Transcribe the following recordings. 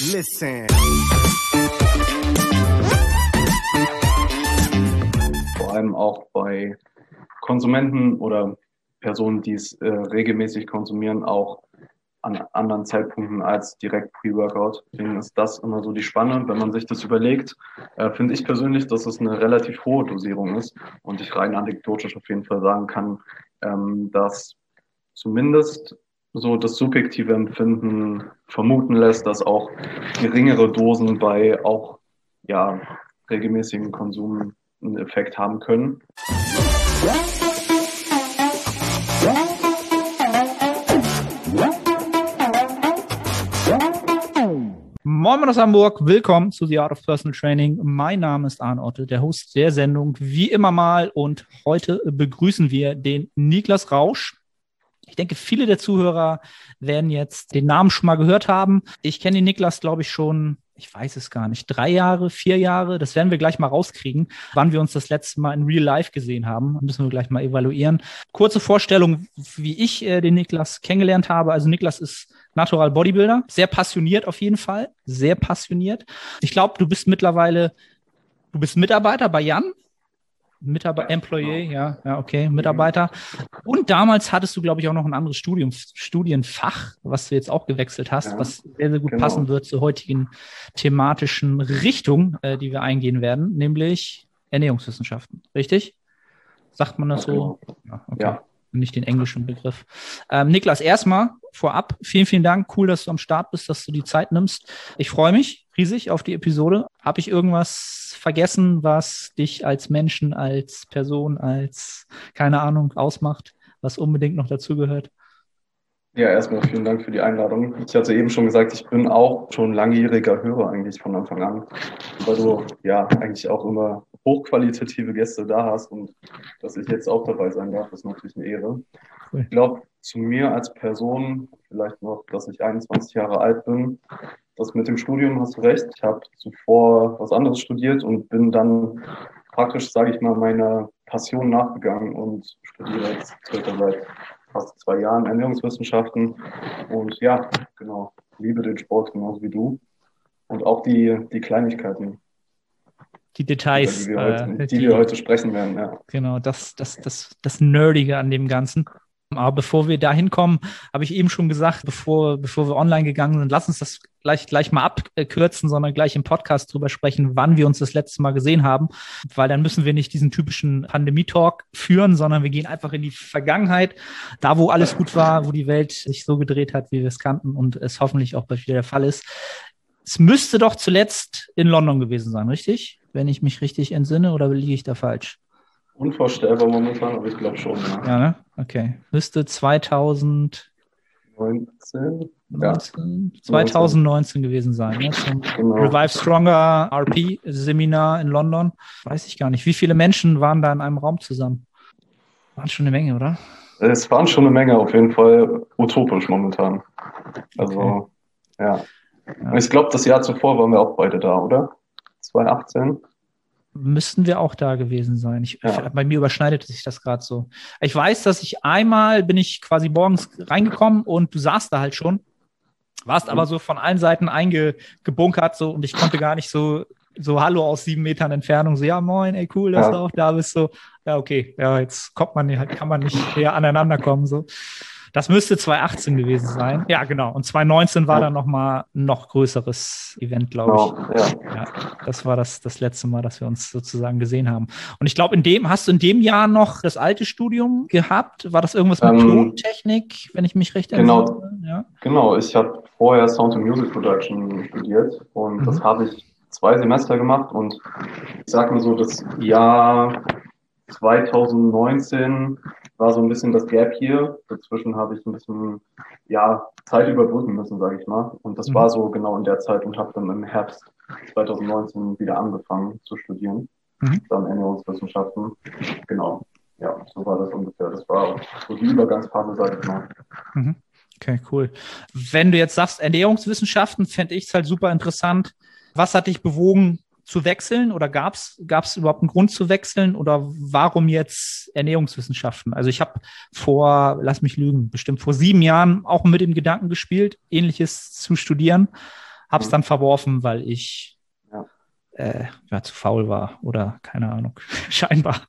Listen. Vor allem auch bei Konsumenten oder Personen, die es äh, regelmäßig konsumieren, auch an anderen Zeitpunkten als direkt Pre-Workout. Deswegen ist das immer so die Spanne. Wenn man sich das überlegt, äh, finde ich persönlich, dass es eine relativ hohe Dosierung ist und ich rein anekdotisch auf jeden Fall sagen kann, ähm, dass zumindest so das subjektive Empfinden vermuten lässt, dass auch geringere Dosen bei auch ja, regelmäßigen Konsum einen Effekt haben können. Moin aus Hamburg, willkommen zu The Art of Personal Training. Mein Name ist Arne Otte, der Host der Sendung, wie immer mal. Und heute begrüßen wir den Niklas Rausch. Ich denke, viele der Zuhörer werden jetzt den Namen schon mal gehört haben. Ich kenne den Niklas, glaube ich, schon, ich weiß es gar nicht, drei Jahre, vier Jahre. Das werden wir gleich mal rauskriegen, wann wir uns das letzte Mal in Real Life gesehen haben. Das müssen wir gleich mal evaluieren. Kurze Vorstellung, wie ich äh, den Niklas kennengelernt habe. Also Niklas ist Natural Bodybuilder, sehr passioniert auf jeden Fall, sehr passioniert. Ich glaube, du bist mittlerweile, du bist Mitarbeiter bei Jan. Mitarbeiter, Employee, genau. ja, ja, okay, Mitarbeiter. Und damals hattest du, glaube ich, auch noch ein anderes Studium, Studienfach, was du jetzt auch gewechselt hast, ja, was sehr, sehr gut genau. passen wird zur heutigen thematischen Richtung, äh, die wir eingehen werden, nämlich Ernährungswissenschaften. Richtig? Sagt man das so? Genau. Ja, okay. ja. Nicht den englischen Begriff. Ähm, Niklas, erstmal vorab, vielen, vielen Dank. Cool, dass du am Start bist, dass du die Zeit nimmst. Ich freue mich riesig auf die Episode. Habe ich irgendwas vergessen, was dich als Menschen, als Person, als, keine Ahnung, ausmacht, was unbedingt noch dazugehört? Ja, erstmal vielen Dank für die Einladung. Ich hatte eben schon gesagt, ich bin auch schon langjähriger Hörer eigentlich von Anfang an, weil du ja eigentlich auch immer hochqualitative Gäste da hast und dass ich jetzt auch dabei sein darf, ist natürlich eine Ehre. Ich glaube, zu mir als Person, vielleicht noch, dass ich 21 Jahre alt bin, das mit dem Studium hast du recht. Ich habe zuvor was anderes studiert und bin dann praktisch, sage ich mal, meiner Passion nachgegangen und studiere jetzt seit fast zwei Jahren Ernährungswissenschaften. Und ja, genau, liebe den Sport genauso wie du. Und auch die, die Kleinigkeiten. Die Details. Die, wir heute, äh, die, die wir heute sprechen werden, ja. Genau, das, das, das, das Nerdige an dem Ganzen. Aber bevor wir da hinkommen, habe ich eben schon gesagt, bevor, bevor wir online gegangen sind, lass uns das gleich, gleich mal abkürzen, sondern gleich im Podcast drüber sprechen, wann wir uns das letzte Mal gesehen haben. Weil dann müssen wir nicht diesen typischen Pandemie-Talk führen, sondern wir gehen einfach in die Vergangenheit, da wo alles gut war, wo die Welt sich so gedreht hat, wie wir es kannten und es hoffentlich auch bald wieder der Fall ist. Es müsste doch zuletzt in London gewesen sein, richtig? Wenn ich mich richtig entsinne, oder liege ich da falsch? Unvorstellbar momentan, aber ich glaube schon. Ja. ja, ne? Okay. Müsste 2019 ja. 2019 gewesen sein. Ne? Zum genau. Revive Stronger RP Seminar in London. Weiß ich gar nicht. Wie viele Menschen waren da in einem Raum zusammen? Waren schon eine Menge, oder? Es waren schon eine Menge, auf jeden Fall utopisch momentan. Also, okay. ja. ja. Ich glaube, das Jahr zuvor waren wir auch beide da, oder? 2018 müssten wir auch da gewesen sein. Ich, ja. Bei mir überschneidet sich das gerade so. Ich weiß, dass ich einmal bin ich quasi morgens reingekommen und du saßt da halt schon, warst aber so von allen Seiten eingebunkert so und ich konnte gar nicht so so Hallo aus sieben Metern Entfernung, so ja moin, ey cool, dass ja. du auch da bist, so ja okay, ja jetzt kommt man halt, kann man nicht eher aneinander kommen so. Das müsste 2018 gewesen sein. Ja, genau. Und 2019 war ja. dann nochmal ein noch größeres Event, glaube ich. Genau, ja. ja. Das war das, das letzte Mal, dass wir uns sozusagen gesehen haben. Und ich glaube, in dem, hast du in dem Jahr noch das alte Studium gehabt? War das irgendwas mit ähm, Tontechnik, wenn ich mich recht erinnere? Genau. Ja. Genau. Ich habe vorher Sound and Music Production studiert und mhm. das habe ich zwei Semester gemacht und ich sage mal so, das Jahr 2019 war so ein bisschen das Gap hier. Dazwischen habe ich ein bisschen ja, Zeit überbrücken müssen, sage ich mal. Und das mhm. war so genau in der Zeit und habe dann im Herbst 2019 wieder angefangen zu studieren. Mhm. Dann Ernährungswissenschaften. Genau. Ja, so war das ungefähr. Das war so die Übergangsphase, sage ich mal. Mhm. Okay, cool. Wenn du jetzt sagst Ernährungswissenschaften, fände ich es halt super interessant. Was hat dich bewogen, zu wechseln oder gab es überhaupt einen Grund zu wechseln oder warum jetzt Ernährungswissenschaften? Also ich habe vor, lass mich lügen, bestimmt vor sieben Jahren auch mit dem Gedanken gespielt, ähnliches zu studieren. hab's mhm. dann verworfen, weil ich ja. Äh, ja, zu faul war oder keine Ahnung, scheinbar.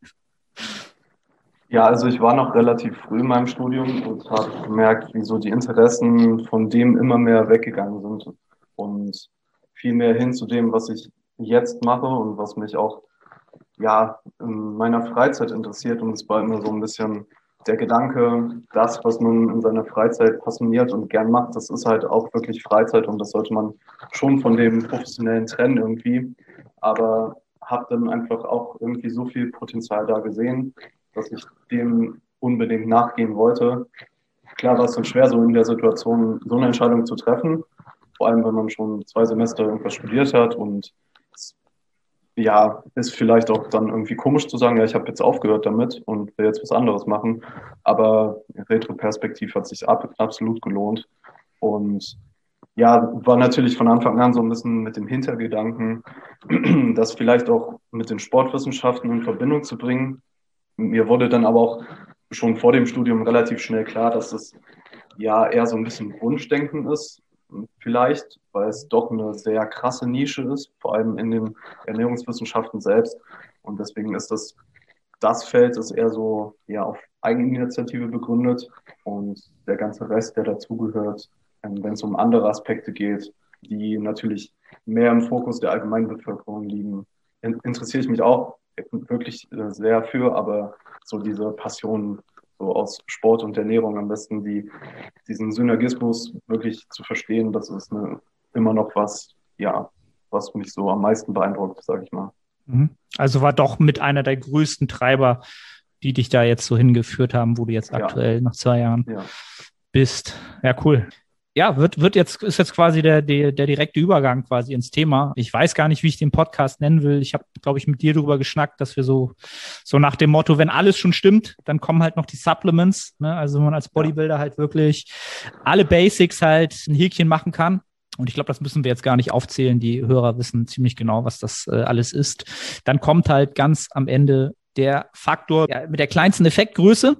Ja, also ich war noch relativ früh in meinem Studium und habe gemerkt, wie so die Interessen von dem immer mehr weggegangen sind und viel mehr hin zu dem, was ich jetzt mache und was mich auch ja in meiner Freizeit interessiert. Und es war immer so ein bisschen der Gedanke, das, was man in seiner Freizeit passioniert und gern macht, das ist halt auch wirklich Freizeit und das sollte man schon von dem professionellen trennen irgendwie. Aber habe dann einfach auch irgendwie so viel Potenzial da gesehen, dass ich dem unbedingt nachgehen wollte. Klar war es dann schwer, so in der Situation so eine Entscheidung zu treffen, vor allem wenn man schon zwei Semester irgendwas studiert hat und ja, ist vielleicht auch dann irgendwie komisch zu sagen, ja, ich habe jetzt aufgehört damit und will jetzt was anderes machen. Aber Retroperspektiv hat sich ab, absolut gelohnt. Und ja, war natürlich von Anfang an so ein bisschen mit dem Hintergedanken, das vielleicht auch mit den Sportwissenschaften in Verbindung zu bringen. Mir wurde dann aber auch schon vor dem Studium relativ schnell klar, dass es ja eher so ein bisschen Wunschdenken ist, vielleicht, weil es doch eine sehr krasse Nische ist, vor allem in den Ernährungswissenschaften selbst. Und deswegen ist das, das Feld ist eher so ja, auf Eigeninitiative begründet und der ganze Rest, der dazugehört, ähm, wenn es um andere Aspekte geht, die natürlich mehr im Fokus der Allgemeinbevölkerung liegen, interessiere ich mich auch wirklich äh, sehr für, aber so diese Passion so aus Sport und Ernährung am besten die, diesen Synergismus wirklich zu verstehen, das ist eine, immer noch was, ja, was mich so am meisten beeindruckt, sage ich mal. Mhm. Also war doch mit einer der größten Treiber, die dich da jetzt so hingeführt haben, wo du jetzt aktuell ja. nach zwei Jahren ja. bist. Ja, cool ja, wird, wird jetzt, ist jetzt quasi der, der, der direkte Übergang quasi ins Thema. Ich weiß gar nicht, wie ich den Podcast nennen will. Ich habe, glaube ich, mit dir darüber geschnackt, dass wir so, so nach dem Motto, wenn alles schon stimmt, dann kommen halt noch die Supplements. Ne? Also wenn man als Bodybuilder halt wirklich alle Basics halt ein Häkchen machen kann. Und ich glaube, das müssen wir jetzt gar nicht aufzählen. Die Hörer wissen ziemlich genau, was das äh, alles ist. Dann kommt halt ganz am Ende der Faktor ja, mit der kleinsten Effektgröße.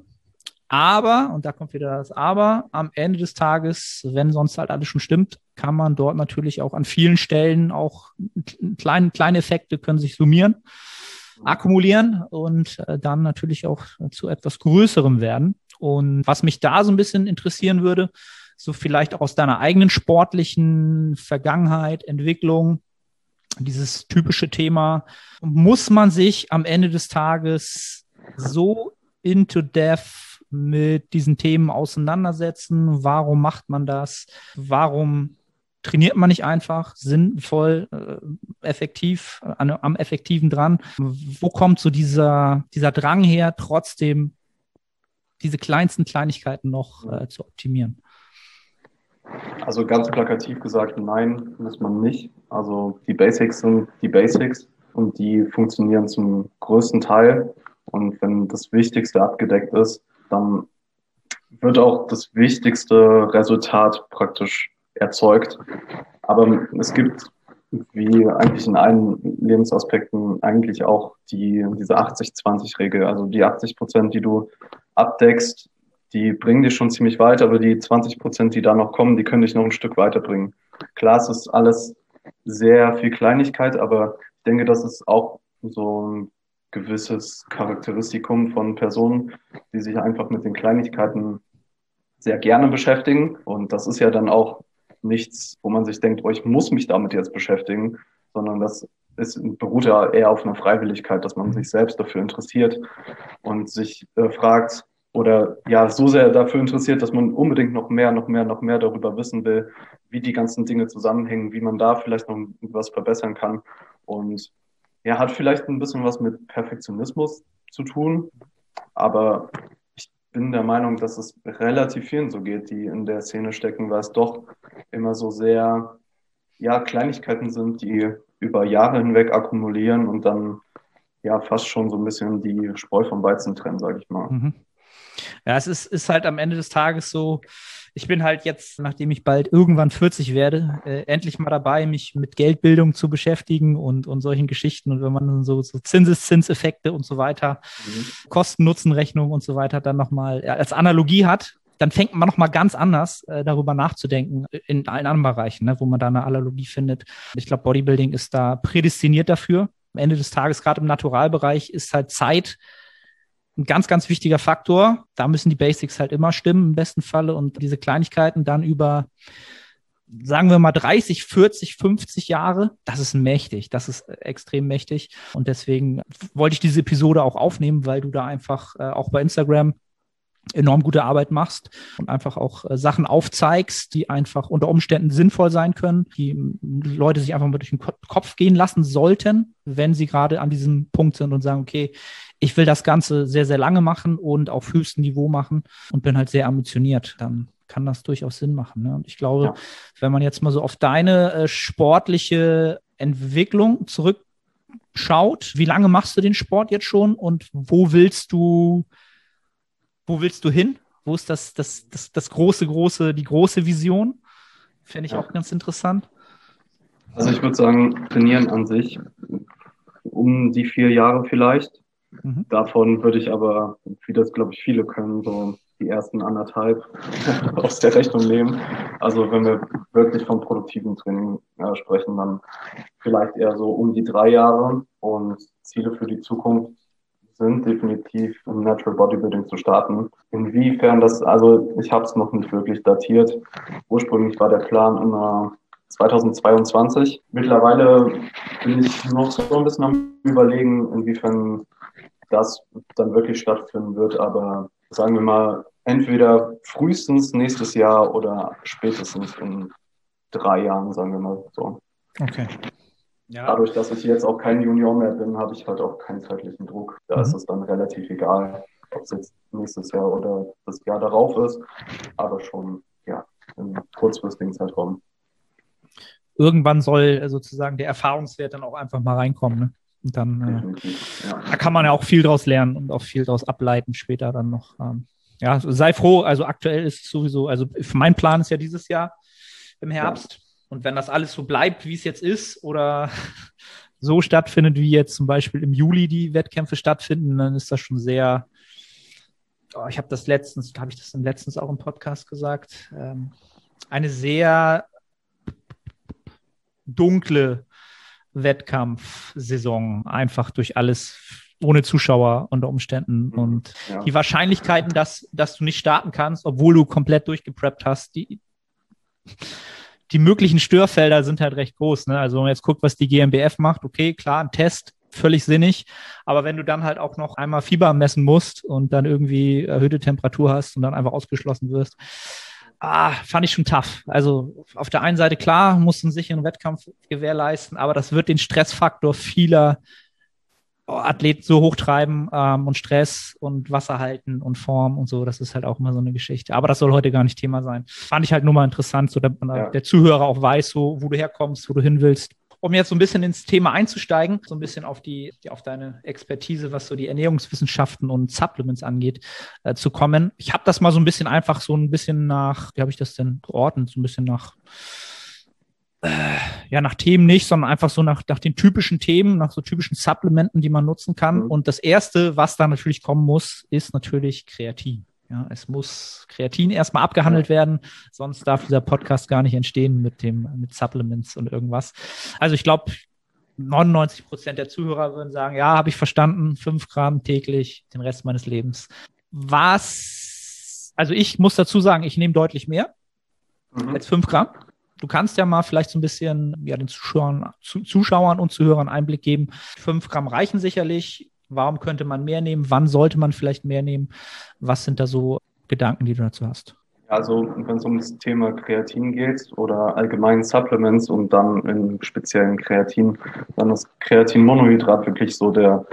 Aber, und da kommt wieder das Aber, am Ende des Tages, wenn sonst halt alles schon stimmt, kann man dort natürlich auch an vielen Stellen auch kleine, kleine Effekte können sich summieren, akkumulieren und äh, dann natürlich auch zu etwas Größerem werden. Und was mich da so ein bisschen interessieren würde, so vielleicht auch aus deiner eigenen sportlichen Vergangenheit, Entwicklung, dieses typische Thema, muss man sich am Ende des Tages so into depth mit diesen Themen auseinandersetzen. Warum macht man das? Warum trainiert man nicht einfach sinnvoll, äh, effektiv, an, am effektiven dran? Wo kommt so dieser, dieser Drang her, trotzdem diese kleinsten Kleinigkeiten noch äh, zu optimieren? Also ganz plakativ gesagt, nein, muss man nicht. Also die Basics sind die Basics und die funktionieren zum größten Teil. Und wenn das Wichtigste abgedeckt ist, dann wird auch das wichtigste Resultat praktisch erzeugt. Aber es gibt, wie eigentlich in allen Lebensaspekten, eigentlich auch die, diese 80-20-Regel. Also die 80 Prozent, die du abdeckst, die bringen dich schon ziemlich weit, aber die 20 Prozent, die da noch kommen, die können dich noch ein Stück weiterbringen. Klar, es ist alles sehr viel Kleinigkeit, aber ich denke, das ist auch so ein gewisses Charakteristikum von Personen, die sich einfach mit den Kleinigkeiten sehr gerne beschäftigen. Und das ist ja dann auch nichts, wo man sich denkt, oh, ich muss mich damit jetzt beschäftigen, sondern das ist, beruht ja eher auf einer Freiwilligkeit, dass man sich selbst dafür interessiert und sich äh, fragt oder ja so sehr dafür interessiert, dass man unbedingt noch mehr, noch mehr, noch mehr darüber wissen will, wie die ganzen Dinge zusammenhängen, wie man da vielleicht noch was verbessern kann. Und ja, hat vielleicht ein bisschen was mit Perfektionismus zu tun, aber ich bin der Meinung, dass es relativ vielen so geht, die in der Szene stecken, weil es doch immer so sehr, ja, Kleinigkeiten sind, die über Jahre hinweg akkumulieren und dann ja fast schon so ein bisschen die Spreu vom Weizen trennen, sage ich mal. Mhm. Ja, es ist, ist halt am Ende des Tages so, ich bin halt jetzt, nachdem ich bald irgendwann 40 werde, äh, endlich mal dabei, mich mit Geldbildung zu beschäftigen und, und solchen Geschichten. Und wenn man so, so Zinseszinseffekte und so weiter, mhm. Kosten-Nutzen-Rechnung und so weiter dann nochmal als Analogie hat, dann fängt man nochmal ganz anders äh, darüber nachzudenken in allen anderen Bereichen, ne, wo man da eine Analogie findet. Ich glaube, Bodybuilding ist da prädestiniert dafür. Am Ende des Tages, gerade im Naturalbereich, ist halt Zeit ein ganz, ganz wichtiger Faktor. Da müssen die Basics halt immer stimmen, im besten Falle. Und diese Kleinigkeiten dann über, sagen wir mal, 30, 40, 50 Jahre, das ist mächtig. Das ist extrem mächtig. Und deswegen wollte ich diese Episode auch aufnehmen, weil du da einfach äh, auch bei Instagram enorm gute Arbeit machst und einfach auch äh, Sachen aufzeigst, die einfach unter Umständen sinnvoll sein können, die Leute sich einfach mal durch den Kopf gehen lassen sollten, wenn sie gerade an diesem Punkt sind und sagen, okay, ich will das Ganze sehr, sehr lange machen und auf höchstem Niveau machen und bin halt sehr ambitioniert. Dann kann das durchaus Sinn machen. Ne? Und ich glaube, ja. wenn man jetzt mal so auf deine äh, sportliche Entwicklung zurückschaut, wie lange machst du den Sport jetzt schon und wo willst du wo willst du hin? Wo ist das, das, das, das große, große, die große Vision? Fände ich ja. auch ganz interessant. Also ich würde sagen, trainieren an sich um die vier Jahre vielleicht. Mhm. Davon würde ich aber, wie das glaube ich viele können, so die ersten anderthalb aus der Rechnung nehmen. Also wenn wir wirklich vom produktiven Training äh, sprechen, dann vielleicht eher so um die drei Jahre und Ziele für die Zukunft sind, definitiv im Natural Bodybuilding zu starten. Inwiefern das, also ich habe es noch nicht wirklich datiert. Ursprünglich war der Plan immer 2022. Mittlerweile bin ich noch so ein bisschen am Überlegen, inwiefern das dann wirklich stattfinden wird. Aber sagen wir mal, entweder frühestens nächstes Jahr oder spätestens in drei Jahren, sagen wir mal so. Okay. Ja. Dadurch, dass ich jetzt auch kein Junior mehr bin, habe ich halt auch keinen zeitlichen Druck. Da mhm. ist es dann relativ egal, ob es jetzt nächstes Jahr oder das Jahr darauf ist, aber schon ja, im kurzfristigen Zeitraum. Irgendwann soll sozusagen der Erfahrungswert dann auch einfach mal reinkommen. Ne? Und dann äh, ja. da kann man ja auch viel draus lernen und auch viel draus ableiten später dann noch. Ähm, ja, sei froh. Also aktuell ist es sowieso, also mein Plan ist ja dieses Jahr im Herbst. Ja und wenn das alles so bleibt, wie es jetzt ist, oder so stattfindet, wie jetzt zum Beispiel im Juli die Wettkämpfe stattfinden, dann ist das schon sehr. Oh, ich habe das letztens, habe ich das dann letztens auch im Podcast gesagt, ähm, eine sehr dunkle Wettkampfsaison, einfach durch alles ohne Zuschauer unter Umständen. Mhm, und ja. die Wahrscheinlichkeiten, dass, dass du nicht starten kannst, obwohl du komplett durchgepreppt hast, die die möglichen Störfelder sind halt recht groß. Ne? Also wenn man jetzt guckt, was die GmbF macht, okay, klar, ein Test, völlig sinnig. Aber wenn du dann halt auch noch einmal Fieber messen musst und dann irgendwie erhöhte Temperatur hast und dann einfach ausgeschlossen wirst, ah, fand ich schon tough. Also auf der einen Seite klar, musst du einen sicheren Wettkampf gewährleisten, aber das wird den Stressfaktor vieler Athleten so hochtreiben ähm, und Stress und Wasser halten und Form und so, das ist halt auch immer so eine Geschichte. Aber das soll heute gar nicht Thema sein. Fand ich halt nur mal interessant, so damit ja. der Zuhörer auch weiß, so, wo du herkommst, wo du hin willst. Um jetzt so ein bisschen ins Thema einzusteigen, so ein bisschen auf die, auf deine Expertise, was so die Ernährungswissenschaften und Supplements angeht, äh, zu kommen. Ich habe das mal so ein bisschen einfach so ein bisschen nach, wie habe ich das denn geordnet, so ein bisschen nach äh, ja, nach Themen nicht, sondern einfach so nach, nach den typischen Themen, nach so typischen Supplementen, die man nutzen kann. Mhm. Und das erste, was da natürlich kommen muss, ist natürlich Kreatin. Ja, es muss Kreatin erstmal abgehandelt werden, sonst darf dieser Podcast gar nicht entstehen mit dem, mit Supplements und irgendwas. Also ich glaube, 99 Prozent der Zuhörer würden sagen, ja, habe ich verstanden, fünf Gramm täglich, den Rest meines Lebens. Was, also ich muss dazu sagen, ich nehme deutlich mehr mhm. als fünf Gramm. Du kannst ja mal vielleicht so ein bisschen ja, den Zuschauern, Zuschauern und Zuhörern Einblick geben. Fünf Gramm reichen sicherlich. Warum könnte man mehr nehmen? Wann sollte man vielleicht mehr nehmen? Was sind da so Gedanken, die du dazu hast? Also wenn es um das Thema Kreatin geht oder allgemein Supplements und dann im speziellen Kreatin, dann ist Kreatinmonohydrat wirklich so der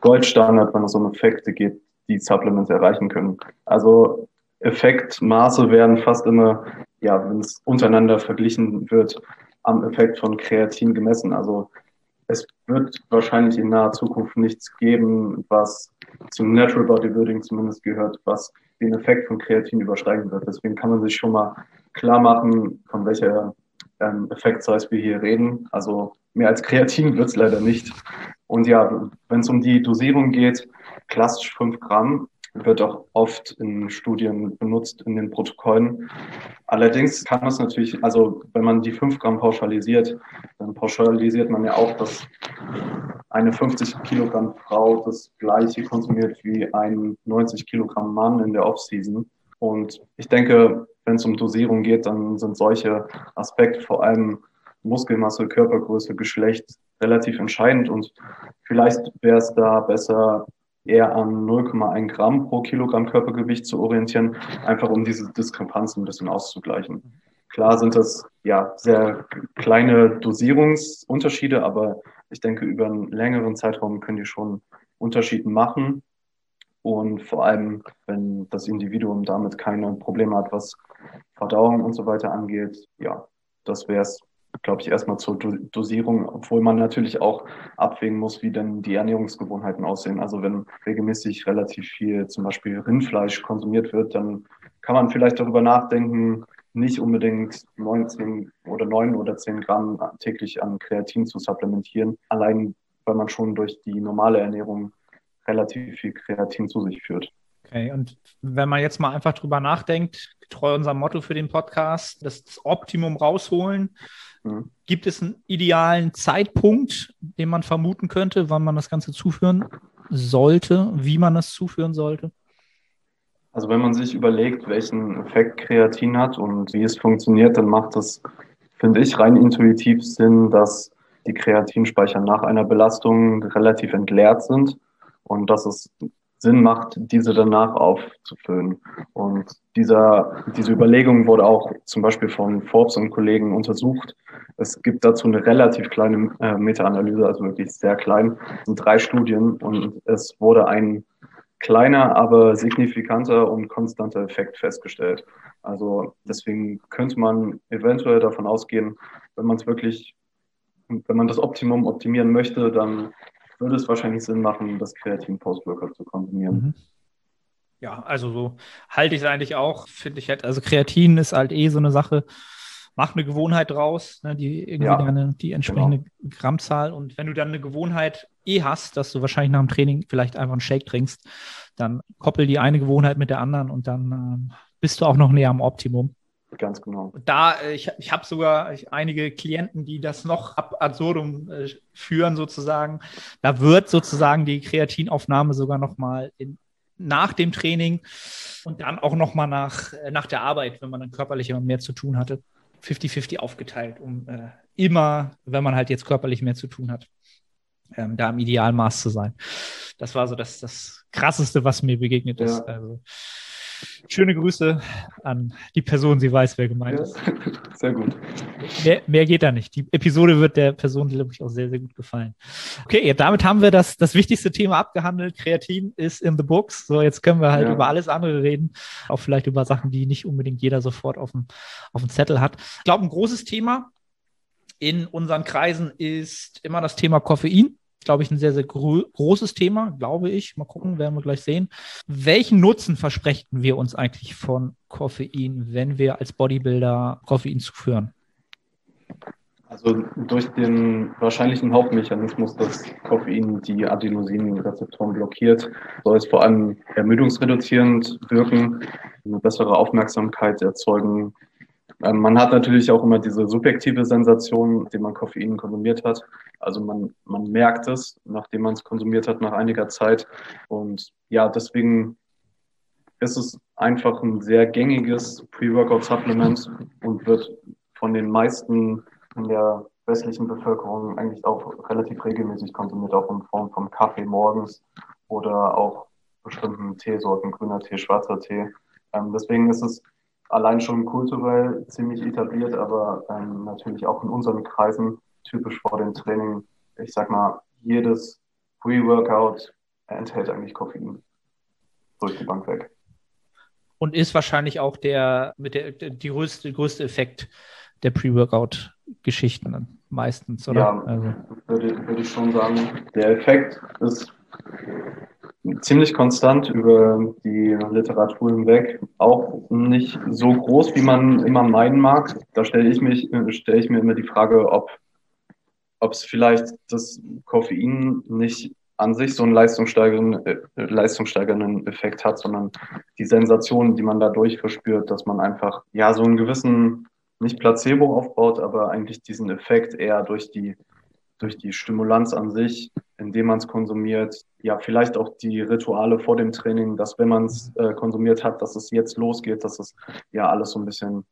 Goldstandard, wenn es um Effekte geht, die Supplements erreichen können. Also Effektmaße werden fast immer ja, wenn es untereinander verglichen wird, am Effekt von Kreatin gemessen. Also es wird wahrscheinlich in naher Zukunft nichts geben, was zum Natural Bodybuilding zumindest gehört, was den Effekt von Kreatin übersteigen wird. Deswegen kann man sich schon mal klar machen, von welcher ähm, Effektsize wir hier reden. Also mehr als Kreatin wird es leider nicht. Und ja, wenn es um die Dosierung geht, klassisch 5 Gramm wird auch oft in Studien benutzt in den Protokollen. Allerdings kann es natürlich, also wenn man die 5 Gramm pauschalisiert, dann pauschalisiert man ja auch, dass eine 50 Kilogramm Frau das gleiche konsumiert wie ein 90 Kilogramm Mann in der Off-Season. Und ich denke, wenn es um Dosierung geht, dann sind solche Aspekte, vor allem Muskelmasse, Körpergröße, Geschlecht, relativ entscheidend. Und vielleicht wäre es da besser, eher an 0,1 Gramm pro Kilogramm Körpergewicht zu orientieren, einfach um diese Diskrepanz ein bisschen auszugleichen. Klar sind das ja sehr kleine Dosierungsunterschiede, aber ich denke, über einen längeren Zeitraum können die schon Unterschiede machen. Und vor allem, wenn das Individuum damit keine Probleme hat, was Verdauung und so weiter angeht, ja, das wäre es glaube ich, erstmal zur Dosierung, obwohl man natürlich auch abwägen muss, wie denn die Ernährungsgewohnheiten aussehen. Also wenn regelmäßig relativ viel zum Beispiel Rindfleisch konsumiert wird, dann kann man vielleicht darüber nachdenken, nicht unbedingt 19 oder 9 oder 10 Gramm täglich an Kreatin zu supplementieren, allein weil man schon durch die normale Ernährung relativ viel Kreatin zu sich führt. Okay, und wenn man jetzt mal einfach drüber nachdenkt, getreu unserem Motto für den Podcast, das Optimum rausholen, Mhm. Gibt es einen idealen Zeitpunkt, den man vermuten könnte, wann man das Ganze zuführen sollte, wie man das zuführen sollte? Also wenn man sich überlegt, welchen Effekt Kreatin hat und wie es funktioniert, dann macht es, finde ich, rein intuitiv Sinn, dass die Kreatinspeicher nach einer Belastung relativ entleert sind und dass es Sinn macht, diese danach aufzufüllen. Und dieser, diese Überlegung wurde auch zum Beispiel von Forbes und Kollegen untersucht. Es gibt dazu eine relativ kleine äh, Meta-Analyse, also wirklich sehr klein. Es sind drei Studien und es wurde ein kleiner, aber signifikanter und konstanter Effekt festgestellt. Also deswegen könnte man eventuell davon ausgehen, wenn man es wirklich, wenn man das Optimum optimieren möchte, dann würde es wahrscheinlich Sinn machen, das Kreatin Post-Workout zu konsumieren. Mhm. Ja, also so halte ich es eigentlich auch, finde ich halt, also Kreatin ist halt eh so eine Sache, mach eine Gewohnheit draus, ne, die irgendwie ja, deine, die entsprechende genau. Grammzahl und wenn du dann eine Gewohnheit eh hast, dass du wahrscheinlich nach dem Training vielleicht einfach einen Shake trinkst, dann koppel die eine Gewohnheit mit der anderen und dann ähm, bist du auch noch näher am Optimum. Ganz genau. Da, äh, ich, ich habe sogar einige Klienten, die das noch ab absurdum äh, führen, sozusagen. Da wird sozusagen die Kreatinaufnahme sogar nochmal nach dem Training und dann auch nochmal nach, äh, nach der Arbeit, wenn man dann körperlich immer mehr zu tun hatte, 50-50 aufgeteilt, um äh, immer, wenn man halt jetzt körperlich mehr zu tun hat, ähm, da im Idealmaß zu sein. Das war so das, das Krasseste, was mir begegnet ja. ist. Also, Schöne Grüße an die Person, sie weiß, wer gemeint ja, ist. Sehr gut. Mehr, mehr, geht da nicht. Die Episode wird der Person, glaube ich, auch sehr, sehr gut gefallen. Okay, ja, damit haben wir das, das wichtigste Thema abgehandelt. Kreatin ist in the books. So, jetzt können wir halt ja. über alles andere reden. Auch vielleicht über Sachen, die nicht unbedingt jeder sofort auf dem, auf dem Zettel hat. Ich glaube, ein großes Thema in unseren Kreisen ist immer das Thema Koffein glaube ich, ein sehr, sehr gro großes Thema, glaube ich. Mal gucken, werden wir gleich sehen. Welchen Nutzen versprechen wir uns eigentlich von Koffein, wenn wir als Bodybuilder Koffein zuführen? Also durch den wahrscheinlichen Hauptmechanismus, dass Koffein die Adenosinrezeptoren blockiert, soll es vor allem ermüdungsreduzierend wirken, eine bessere Aufmerksamkeit erzeugen, man hat natürlich auch immer diese subjektive Sensation, nachdem man Koffein konsumiert hat. Also man, man merkt es, nachdem man es konsumiert hat, nach einiger Zeit. Und ja, deswegen ist es einfach ein sehr gängiges Pre-Workout-Supplement und wird von den meisten in der westlichen Bevölkerung eigentlich auch relativ regelmäßig konsumiert, auch in Form von Kaffee morgens oder auch bestimmten Teesorten, grüner Tee, schwarzer Tee. Ähm, deswegen ist es allein schon kulturell ziemlich etabliert, aber ähm, natürlich auch in unseren Kreisen typisch vor dem Training. Ich sag mal, jedes Pre-Workout enthält eigentlich Koffein durch die Bank weg. Und ist wahrscheinlich auch der mit der, die größte, größte Effekt der Pre-Workout-Geschichten meistens, oder? Ja, also. würde, würde ich schon sagen. Der Effekt ist ziemlich konstant über die Literatur hinweg, auch nicht so groß, wie man immer meinen mag. Da stelle ich mich, stelle ich mir immer die Frage, ob ob es vielleicht das Koffein nicht an sich so einen leistungssteigernden, äh, leistungssteigernden Effekt hat, sondern die Sensation, die man dadurch verspürt, dass man einfach ja so einen gewissen, nicht Placebo aufbaut, aber eigentlich diesen Effekt eher durch die, durch die Stimulanz an sich, indem man es konsumiert, ja, vielleicht auch die Rituale vor dem Training, dass wenn man es äh, konsumiert hat, dass es jetzt losgeht, dass es ja alles so ein bisschen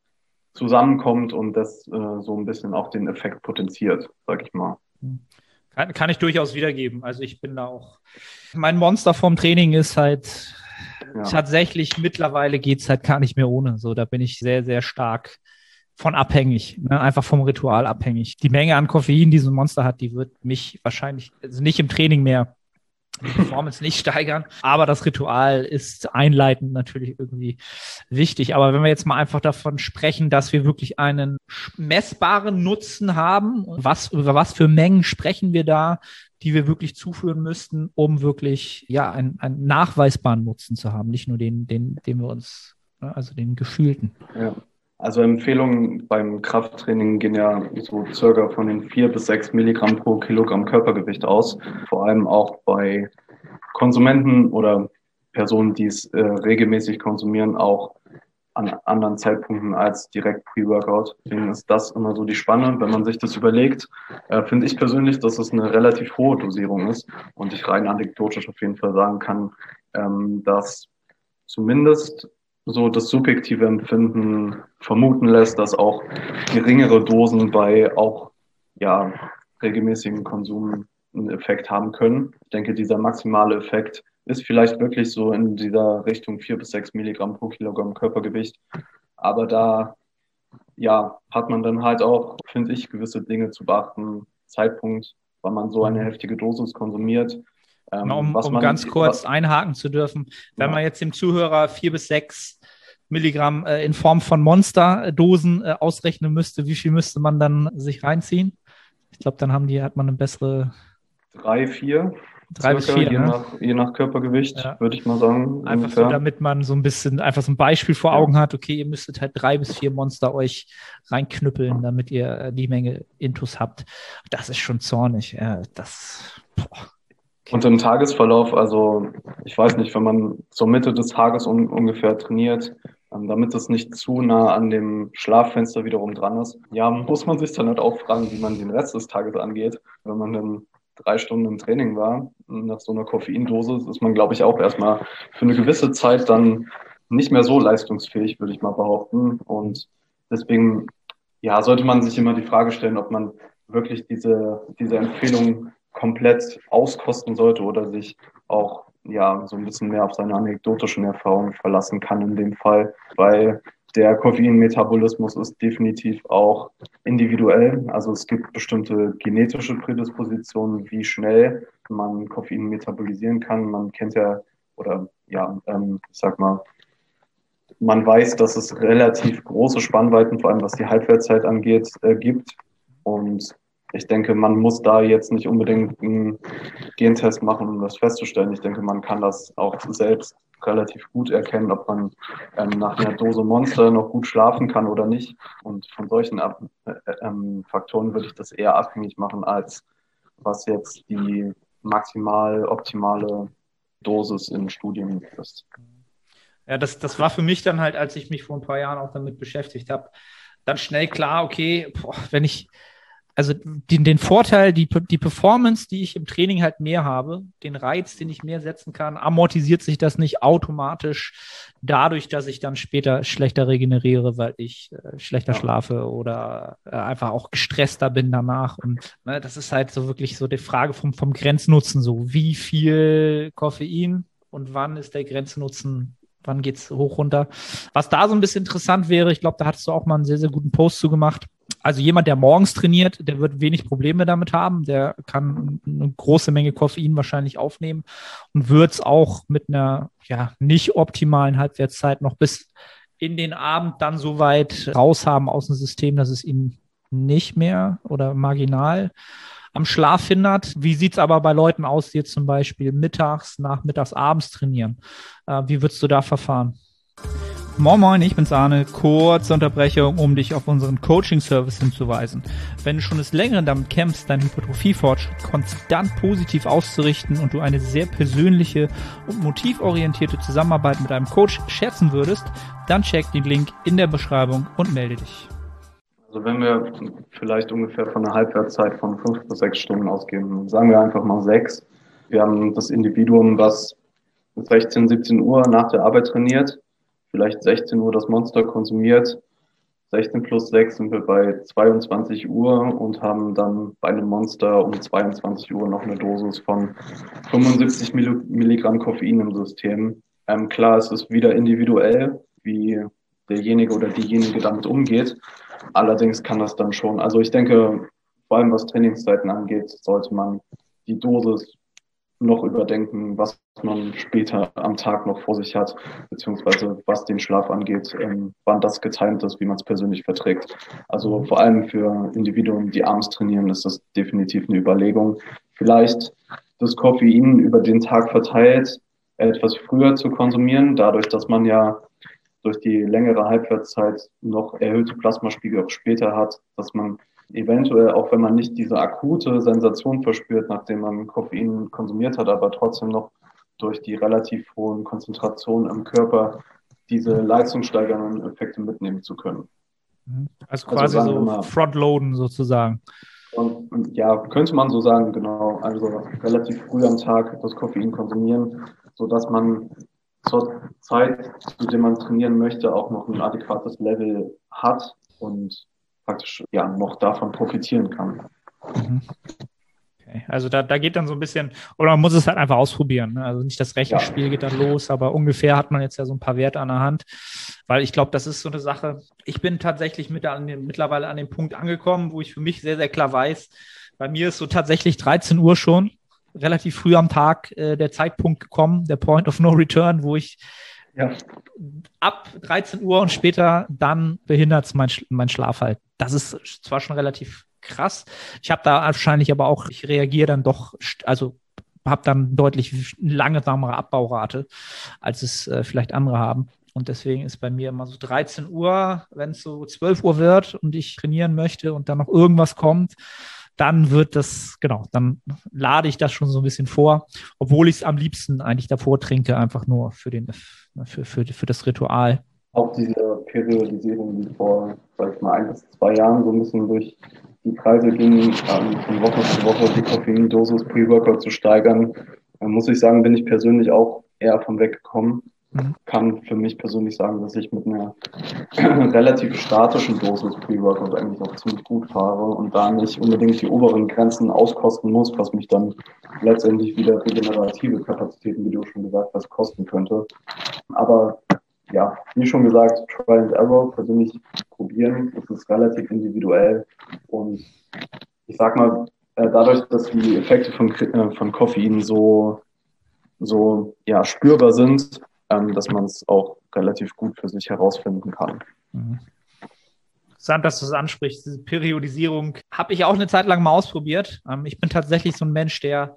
zusammenkommt und das äh, so ein bisschen auch den Effekt potenziert, sag ich mal. Kann, kann ich durchaus wiedergeben. Also ich bin da auch. Mein Monster vom Training ist halt ja. tatsächlich mittlerweile geht es halt gar nicht mehr ohne. So, da bin ich sehr, sehr stark von abhängig, ne? einfach vom Ritual abhängig. Die Menge an Koffein, die so ein Monster hat, die wird mich wahrscheinlich also nicht im Training mehr die Performance nicht steigern. Aber das Ritual ist einleitend natürlich irgendwie wichtig. Aber wenn wir jetzt mal einfach davon sprechen, dass wir wirklich einen messbaren Nutzen haben, was, über was für Mengen sprechen wir da, die wir wirklich zuführen müssten, um wirklich, ja, einen, einen nachweisbaren Nutzen zu haben. Nicht nur den, den, den wir uns, ne, also den gefühlten. Ja. Also Empfehlungen beim Krafttraining gehen ja so circa von den vier bis sechs Milligramm pro Kilogramm Körpergewicht aus. Vor allem auch bei Konsumenten oder Personen, die es äh, regelmäßig konsumieren, auch an anderen Zeitpunkten als direkt Pre-Workout. Deswegen ist das immer so die Spanne. Wenn man sich das überlegt, äh, finde ich persönlich, dass es eine relativ hohe Dosierung ist und ich rein anekdotisch auf jeden Fall sagen kann, ähm, dass zumindest so das subjektive Empfinden vermuten lässt, dass auch geringere Dosen bei auch ja, regelmäßigen Konsum einen Effekt haben können. Ich denke, dieser maximale Effekt ist vielleicht wirklich so in dieser Richtung vier bis sechs Milligramm pro Kilogramm Körpergewicht. Aber da ja, hat man dann halt auch, finde ich, gewisse Dinge zu beachten. Zeitpunkt, wann man so eine heftige Dosis konsumiert. Ähm, um, um man, ganz kurz einhaken zu dürfen, wenn ja. man jetzt dem Zuhörer vier bis sechs Milligramm äh, in Form von Monsterdosen äh, ausrechnen müsste, wie viel müsste man dann sich reinziehen? Ich glaube, dann haben die, hat man eine bessere. Drei, vier. Drei bis vier, je, ne? nach, je nach Körpergewicht, ja. würde ich mal sagen. Einfach ungefähr. so, damit man so ein bisschen, einfach so ein Beispiel vor Augen hat, okay, ihr müsstet halt drei bis vier Monster euch reinknüppeln, damit ihr äh, die Menge Intus habt. Das ist schon zornig. Ja, das, boah. Und im Tagesverlauf, also ich weiß nicht, wenn man zur Mitte des Tages un ungefähr trainiert, ähm, damit es nicht zu nah an dem Schlaffenster wiederum dran ist. Ja, muss man sich dann halt auch fragen, wie man den Rest des Tages angeht. Wenn man dann drei Stunden im Training war, nach so einer Koffeindosis, ist man, glaube ich, auch erstmal für eine gewisse Zeit dann nicht mehr so leistungsfähig, würde ich mal behaupten. Und deswegen, ja, sollte man sich immer die Frage stellen, ob man wirklich diese, diese Empfehlung komplett auskosten sollte oder sich auch ja, so ein bisschen mehr auf seine anekdotischen Erfahrungen verlassen kann in dem Fall, weil der Koffeinmetabolismus ist definitiv auch individuell. Also es gibt bestimmte genetische Prädispositionen, wie schnell man Koffein metabolisieren kann. Man kennt ja, oder ja, ähm, ich sag mal, man weiß, dass es relativ große Spannweiten, vor allem was die Halbwertszeit angeht, äh, gibt. Und ich denke, man muss da jetzt nicht unbedingt einen Gentest machen, um das festzustellen. Ich denke, man kann das auch selbst relativ gut erkennen, ob man ähm, nach einer Dose Monster noch gut schlafen kann oder nicht. Und von solchen Ab äh, ähm, Faktoren würde ich das eher abhängig machen, als was jetzt die maximal optimale Dosis in Studien ist. Ja, das, das war für mich dann halt, als ich mich vor ein paar Jahren auch damit beschäftigt habe, dann schnell klar, okay, boah, wenn ich also den, den Vorteil, die, die Performance, die ich im Training halt mehr habe, den Reiz, den ich mehr setzen kann, amortisiert sich das nicht automatisch dadurch, dass ich dann später schlechter regeneriere, weil ich äh, schlechter ja. schlafe oder äh, einfach auch gestresster bin danach. Und ne, das ist halt so wirklich so die Frage vom, vom Grenznutzen, so wie viel Koffein und wann ist der Grenznutzen wann geht's hoch runter. Was da so ein bisschen interessant wäre, ich glaube, da hattest du auch mal einen sehr, sehr guten Post zu gemacht also jemand, der morgens trainiert, der wird wenig Probleme damit haben. Der kann eine große Menge Koffein wahrscheinlich aufnehmen und wird es auch mit einer ja, nicht optimalen Halbwertszeit noch bis in den Abend dann so weit raus haben aus dem System, dass es ihn nicht mehr oder marginal am Schlaf hindert. Wie sieht es aber bei Leuten aus, die jetzt zum Beispiel mittags, nachmittags, abends trainieren? Äh, wie würdest du da verfahren? Moin Moin, ich bin's Arne. Kurze Unterbrechung, um dich auf unseren Coaching-Service hinzuweisen. Wenn du schon des Längeren damit kämpfst, deinen Hypertrophie-Fortschritt konstant positiv auszurichten und du eine sehr persönliche und motivorientierte Zusammenarbeit mit einem Coach schätzen würdest, dann check den Link in der Beschreibung und melde dich. Also wenn wir vielleicht ungefähr von einer Halbwertszeit von fünf bis sechs Stunden ausgehen, sagen wir einfach mal sechs. Wir haben das Individuum, was 16, 17 Uhr nach der Arbeit trainiert vielleicht 16 Uhr das Monster konsumiert. 16 plus 6 sind wir bei 22 Uhr und haben dann bei einem Monster um 22 Uhr noch eine Dosis von 75 Milligramm Koffein im System. Ähm, klar, es ist wieder individuell, wie derjenige oder diejenige damit umgeht. Allerdings kann das dann schon, also ich denke, vor allem was Trainingszeiten angeht, sollte man die Dosis noch überdenken, was man später am Tag noch vor sich hat, beziehungsweise was den Schlaf angeht, ähm, wann das getimt ist, wie man es persönlich verträgt. Also vor allem für Individuen, die abends trainieren, ist das definitiv eine Überlegung. Vielleicht das Koffein über den Tag verteilt etwas früher zu konsumieren, dadurch, dass man ja durch die längere Halbwertszeit noch erhöhte Plasmaspiegel auch später hat, dass man eventuell, auch wenn man nicht diese akute Sensation verspürt, nachdem man Koffein konsumiert hat, aber trotzdem noch durch die relativ hohen Konzentrationen im Körper diese leistungssteigernden Effekte mitnehmen zu können. Also, also quasi also so Frontloaden sozusagen. Und, und, ja, könnte man so sagen, genau. Also relativ früh am Tag das Koffein konsumieren, sodass man zur Zeit, zu der man trainieren möchte, auch noch ein adäquates Level hat und praktisch ja noch davon profitieren kann. Mhm. Okay. Also da, da geht dann so ein bisschen, oder man muss es halt einfach ausprobieren. Ne? Also nicht das Rechenspiel ja. geht dann los, aber ungefähr hat man jetzt ja so ein paar Werte an der Hand. Weil ich glaube, das ist so eine Sache. Ich bin tatsächlich mit an den, mittlerweile an dem Punkt angekommen, wo ich für mich sehr, sehr klar weiß, bei mir ist so tatsächlich 13 Uhr schon relativ früh am Tag äh, der Zeitpunkt gekommen, der Point of No Return, wo ich ja. ab 13 Uhr und später dann behindert es mein, mein Schlaf halt. Das ist zwar schon relativ krass. Ich habe da wahrscheinlich aber auch, ich reagiere dann doch, also habe dann deutlich langsamere Abbaurate, als es äh, vielleicht andere haben. Und deswegen ist bei mir immer so 13 Uhr, wenn es so 12 Uhr wird und ich trainieren möchte und dann noch irgendwas kommt, dann wird das, genau, dann lade ich das schon so ein bisschen vor, obwohl ich es am liebsten eigentlich davor trinke, einfach nur für, den, für, für, für das Ritual. Auch diese Periodisierung, die vor, sag ich mal, ein bis zwei Jahren so ein bisschen durch die Kreise ging, ähm, von Woche zu Woche die Koffeindosis Pre-Workout zu steigern, dann muss ich sagen, bin ich persönlich auch eher von weggekommen. Mhm. kann für mich persönlich sagen, dass ich mit einer relativ statischen Dosis Pre-Workout eigentlich auch ziemlich gut fahre und da nicht unbedingt die oberen Grenzen auskosten muss, was mich dann letztendlich wieder regenerative Kapazitäten, wie du schon gesagt hast, kosten könnte. Aber ja, wie schon gesagt, Try and Error persönlich probieren, das ist relativ individuell und ich sag mal, äh, dadurch, dass die Effekte von, äh, von Koffein so so ja, spürbar sind, ähm, dass man es auch relativ gut für sich herausfinden kann. Mhm. Interessant, dass du es ansprichst. Diese Periodisierung habe ich auch eine Zeit lang mal ausprobiert. Ähm, ich bin tatsächlich so ein Mensch, der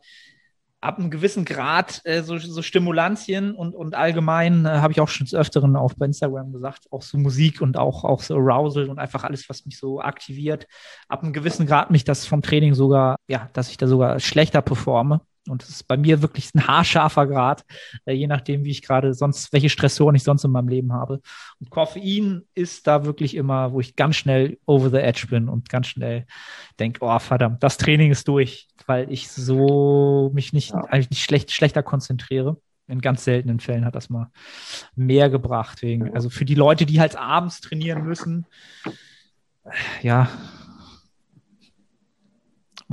ab einem gewissen Grad äh, so, so Stimulantien und, und allgemein äh, habe ich auch schon des Öfteren auf Instagram gesagt, auch so Musik und auch, auch so Arousal und einfach alles, was mich so aktiviert. Ab einem gewissen Grad mich das vom Training sogar, ja, dass ich da sogar schlechter performe. Und das ist bei mir wirklich ein haarscharfer Grad, äh, je nachdem, wie ich gerade sonst, welche Stressoren ich sonst in meinem Leben habe. Und Koffein ist da wirklich immer, wo ich ganz schnell over the edge bin und ganz schnell denke, oh verdammt, das Training ist durch, weil ich so mich nicht, ja. eigentlich nicht schlecht, schlechter konzentriere. In ganz seltenen Fällen hat das mal mehr gebracht. Wegen, also für die Leute, die halt abends trainieren müssen, ja,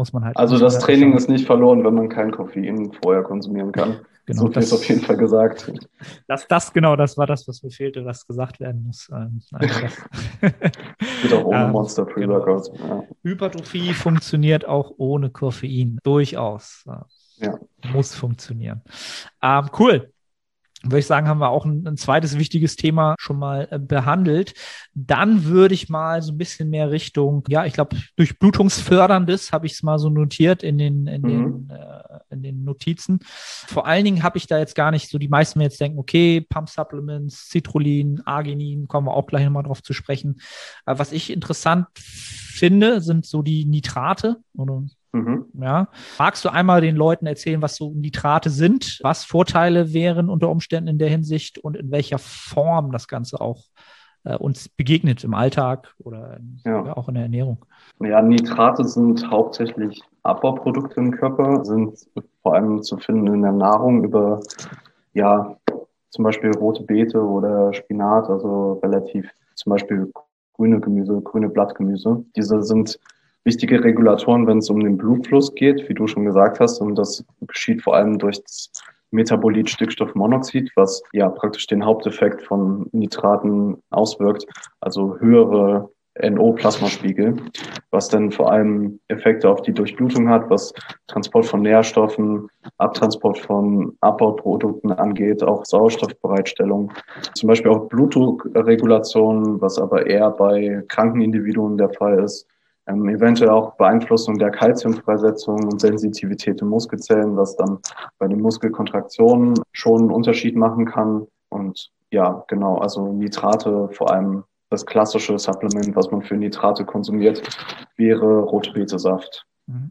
muss man halt. Also das Training ist nicht verloren, wenn man kein Koffein vorher konsumieren kann. Genau, so das ist auf jeden Fall gesagt. Das, das, genau, das war das, was mir fehlte, was gesagt werden muss. Ähm, also auch ohne ähm, Monster Pre-Workout. Genau. Ja. Hypertrophie funktioniert auch ohne Koffein. Durchaus. Ja. Muss funktionieren. Ähm, cool. Würde ich sagen, haben wir auch ein, ein, zweites wichtiges Thema schon mal äh, behandelt. Dann würde ich mal so ein bisschen mehr Richtung, ja, ich glaube, durchblutungsförderndes habe ich es mal so notiert in den, in, mhm. den, äh, in den Notizen. Vor allen Dingen habe ich da jetzt gar nicht so, die meisten mir jetzt denken, okay, Pump Supplements, Citrullin, Arginin, kommen wir auch gleich nochmal drauf zu sprechen. Äh, was ich interessant finde, sind so die Nitrate oder Mhm. Ja. Magst du einmal den Leuten erzählen, was so Nitrate sind, was Vorteile wären unter Umständen in der Hinsicht und in welcher Form das Ganze auch äh, uns begegnet im Alltag oder ja. auch in der Ernährung? Ja, Nitrate sind hauptsächlich Abbauprodukte im Körper, sind vor allem zu finden in der Nahrung über, ja, zum Beispiel rote Beete oder Spinat, also relativ zum Beispiel grüne Gemüse, grüne Blattgemüse. Diese sind wichtige Regulatoren, wenn es um den Blutfluss geht, wie du schon gesagt hast. Und das geschieht vor allem durch das Metabolit Stickstoffmonoxid, was ja praktisch den Haupteffekt von Nitraten auswirkt, also höhere NO-Plasmaspiegel, was dann vor allem Effekte auf die Durchblutung hat, was Transport von Nährstoffen, Abtransport von Abbauprodukten angeht, auch Sauerstoffbereitstellung, zum Beispiel auch Blutdruckregulation, was aber eher bei kranken Individuen der Fall ist ähm, eventuell auch Beeinflussung der Kalziumfreisetzung und Sensitivität in Muskelzellen, was dann bei den Muskelkontraktionen schon einen Unterschied machen kann. Und ja, genau, also Nitrate, vor allem das klassische Supplement, was man für Nitrate konsumiert, wäre rote Betesaft. Mhm.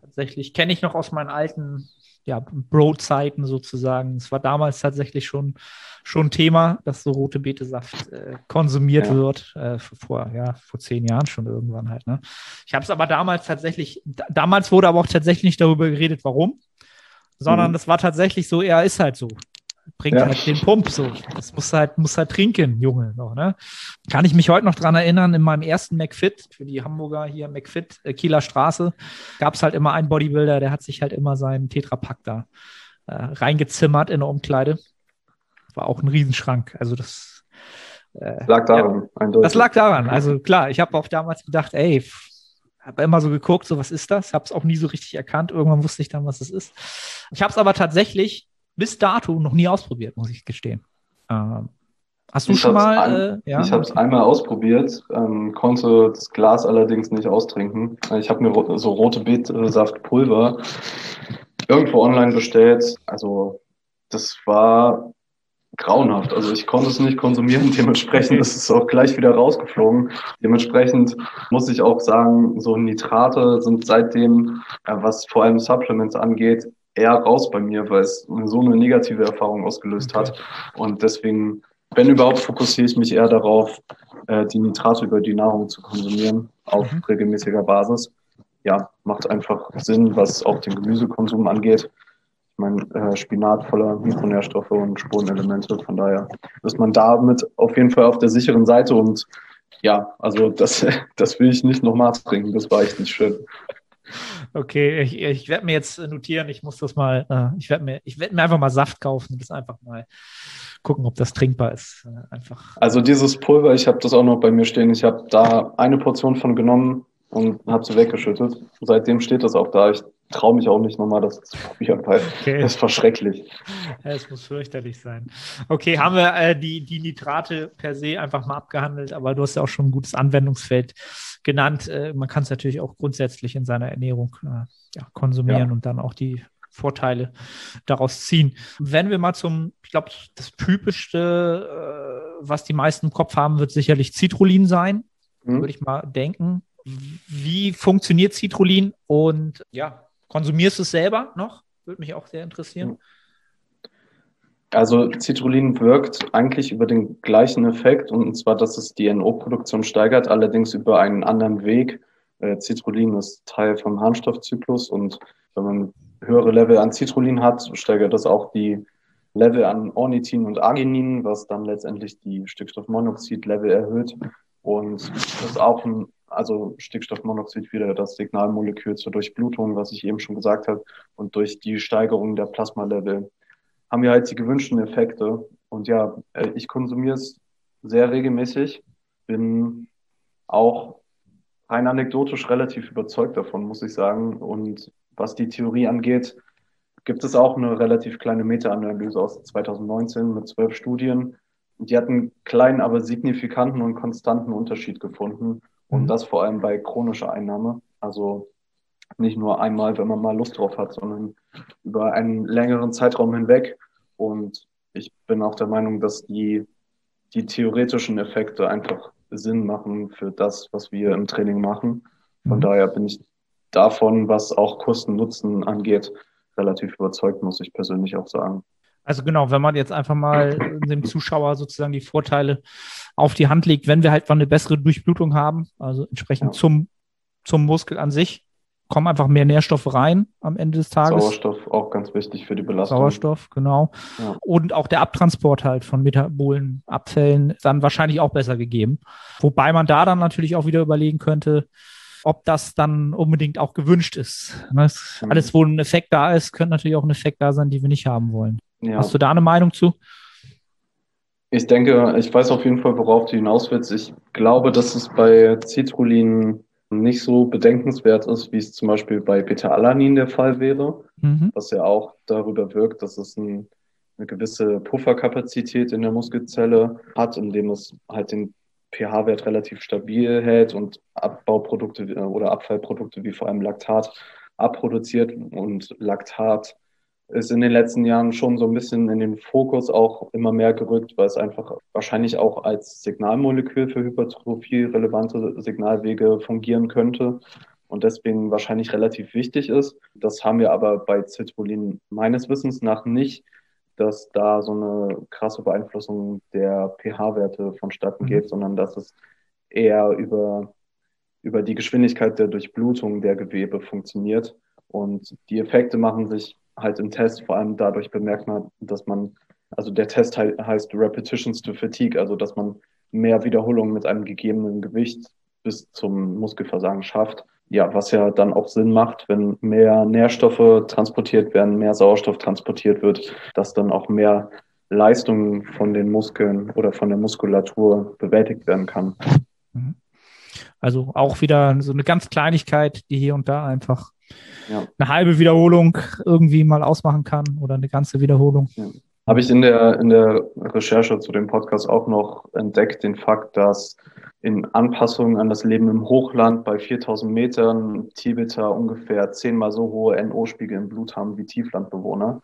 Tatsächlich kenne ich noch aus meinen alten ja, Bro-Zeiten sozusagen. Es war damals tatsächlich schon, schon Thema, dass so rote Betesaft äh, konsumiert ja. wird. Äh, vor, ja, vor zehn Jahren schon irgendwann halt. Ne? Ich habe es aber damals tatsächlich, damals wurde aber auch tatsächlich nicht darüber geredet, warum, sondern mhm. das war tatsächlich so, er ist halt so bringt ja. halt den Pump so. Das muss halt, muss halt trinken, Junge. Noch, ne? Kann ich mich heute noch dran erinnern, in meinem ersten McFit, für die Hamburger hier McFit, äh, Kieler Straße, gab es halt immer einen Bodybuilder, der hat sich halt immer seinen Tetrapack da äh, reingezimmert in der Umkleide. War auch ein Riesenschrank. Also das äh, lag daran, ja, eindeutig. Das lag daran. Also klar, ich habe auch damals gedacht, ey, habe immer so geguckt, so was ist das? Habe es auch nie so richtig erkannt. Irgendwann wusste ich dann, was es ist. Ich habe es aber tatsächlich bis dato noch nie ausprobiert, muss ich gestehen. Ähm, hast du ich schon mal? Ein, äh, ja? Ich habe es einmal ausprobiert, ähm, konnte das Glas allerdings nicht austrinken. Ich habe mir so rote Beetsaftpulver irgendwo online bestellt. Also das war grauenhaft. Also ich konnte es nicht konsumieren. Dementsprechend ist es auch gleich wieder rausgeflogen. Dementsprechend muss ich auch sagen, so Nitrate sind seitdem, äh, was vor allem Supplements angeht, eher raus bei mir, weil es so eine negative Erfahrung ausgelöst okay. hat. Und deswegen, wenn überhaupt, fokussiere ich mich eher darauf, äh, die Nitrate über die Nahrung zu konsumieren auf mhm. regelmäßiger Basis. Ja, macht einfach Sinn, was auch den Gemüsekonsum angeht. Ich meine, äh, Spinat voller Mikronährstoffe und Spurenelemente. Von daher ist man damit auf jeden Fall auf der sicheren Seite und ja, also das, das will ich nicht nochmal trinken. Das war echt nicht schön. Okay, ich, ich werde mir jetzt notieren, ich muss das mal, äh, ich werde mir, ich werde mir einfach mal Saft kaufen und das einfach mal gucken, ob das trinkbar ist. Äh, einfach. Also dieses Pulver, ich habe das auch noch bei mir stehen. Ich habe da eine Portion von genommen und habe sie weggeschüttet. Seitdem steht das auch da. Ich traue mich auch nicht nochmal das zu probieren, weil okay. das war schrecklich. Ja, es muss fürchterlich sein. Okay, haben wir äh, die, die Nitrate per se einfach mal abgehandelt, aber du hast ja auch schon ein gutes Anwendungsfeld genannt. Äh, man kann es natürlich auch grundsätzlich in seiner Ernährung äh, ja, konsumieren ja. und dann auch die Vorteile daraus ziehen. Wenn wir mal zum, ich glaube, das typischste, äh, was die meisten im Kopf haben, wird sicherlich Citrullin sein. Mhm. Würde ich mal denken. Wie funktioniert Citrullin und ja, konsumierst du es selber noch? Würde mich auch sehr interessieren. Also Citrullin wirkt eigentlich über den gleichen Effekt und zwar, dass es die NO-Produktion steigert, allerdings über einen anderen Weg. Äh, Citrullin ist Teil vom Harnstoffzyklus und wenn man höhere Level an Citrullin hat, steigert das auch die Level an Ornithin und Arginin, was dann letztendlich die Stickstoffmonoxid-Level erhöht. Und das ist auch ein, also Stickstoffmonoxid wieder das Signalmolekül zur Durchblutung, was ich eben schon gesagt habe. Und durch die Steigerung der Plasmalevel haben wir halt die gewünschten Effekte. Und ja, äh, ich konsumiere es sehr regelmäßig, bin auch rein anekdotisch relativ überzeugt davon, muss ich sagen. Und was die Theorie angeht, gibt es auch eine relativ kleine Meta-Analyse aus 2019 mit zwölf Studien. Die hatten einen kleinen, aber signifikanten und konstanten Unterschied gefunden. Und mhm. das vor allem bei chronischer Einnahme. Also nicht nur einmal, wenn man mal Lust drauf hat, sondern über einen längeren Zeitraum hinweg. Und ich bin auch der Meinung, dass die, die theoretischen Effekte einfach Sinn machen für das, was wir im Training machen. Von mhm. daher bin ich davon, was auch Kosten-Nutzen angeht, relativ überzeugt, muss ich persönlich auch sagen. Also genau, wenn man jetzt einfach mal dem Zuschauer sozusagen die Vorteile auf die Hand legt, wenn wir halt mal eine bessere Durchblutung haben, also entsprechend ja. zum, zum Muskel an sich, kommen einfach mehr Nährstoffe rein am Ende des Tages. Sauerstoff auch ganz wichtig für die Belastung. Sauerstoff, genau. Ja. Und auch der Abtransport halt von metabolen Abfällen ist dann wahrscheinlich auch besser gegeben. Wobei man da dann natürlich auch wieder überlegen könnte, ob das dann unbedingt auch gewünscht ist. Ne? Mhm. Alles, wo ein Effekt da ist, könnte natürlich auch ein Effekt da sein, die wir nicht haben wollen. Ja. Hast du da eine Meinung zu? Ich denke, ich weiß auf jeden Fall, worauf du hinaus willst. Ich glaube, dass es bei Citrullin nicht so bedenkenswert ist, wie es zum Beispiel bei Beta-Alanin der Fall wäre, mhm. was ja auch darüber wirkt, dass es ein, eine gewisse Pufferkapazität in der Muskelzelle hat, indem es halt den pH-Wert relativ stabil hält und Abbauprodukte äh, oder Abfallprodukte wie vor allem Laktat abproduziert. Und Laktat ist in den letzten Jahren schon so ein bisschen in den Fokus auch immer mehr gerückt, weil es einfach wahrscheinlich auch als Signalmolekül für Hypertrophie relevante Signalwege fungieren könnte und deswegen wahrscheinlich relativ wichtig ist. Das haben wir aber bei Citrullin meines Wissens nach nicht dass da so eine krasse Beeinflussung der pH-Werte vonstatten mhm. geht, sondern dass es eher über, über die Geschwindigkeit der Durchblutung der Gewebe funktioniert. Und die Effekte machen sich halt im Test vor allem dadurch bemerkbar, dass man, also der Test heißt Repetitions to Fatigue, also dass man mehr Wiederholungen mit einem gegebenen Gewicht bis zum Muskelversagen schafft ja, was ja dann auch Sinn macht, wenn mehr Nährstoffe transportiert werden, mehr Sauerstoff transportiert wird, dass dann auch mehr Leistung von den Muskeln oder von der Muskulatur bewältigt werden kann. Mhm. Also auch wieder so eine ganz Kleinigkeit, die hier und da einfach ja. eine halbe Wiederholung irgendwie mal ausmachen kann oder eine ganze Wiederholung. Ja. Habe ich in der, in der Recherche zu dem Podcast auch noch entdeckt, den Fakt, dass in Anpassung an das Leben im Hochland bei 4000 Metern Tibeter ungefähr zehnmal so hohe NO-Spiegel im Blut haben wie Tieflandbewohner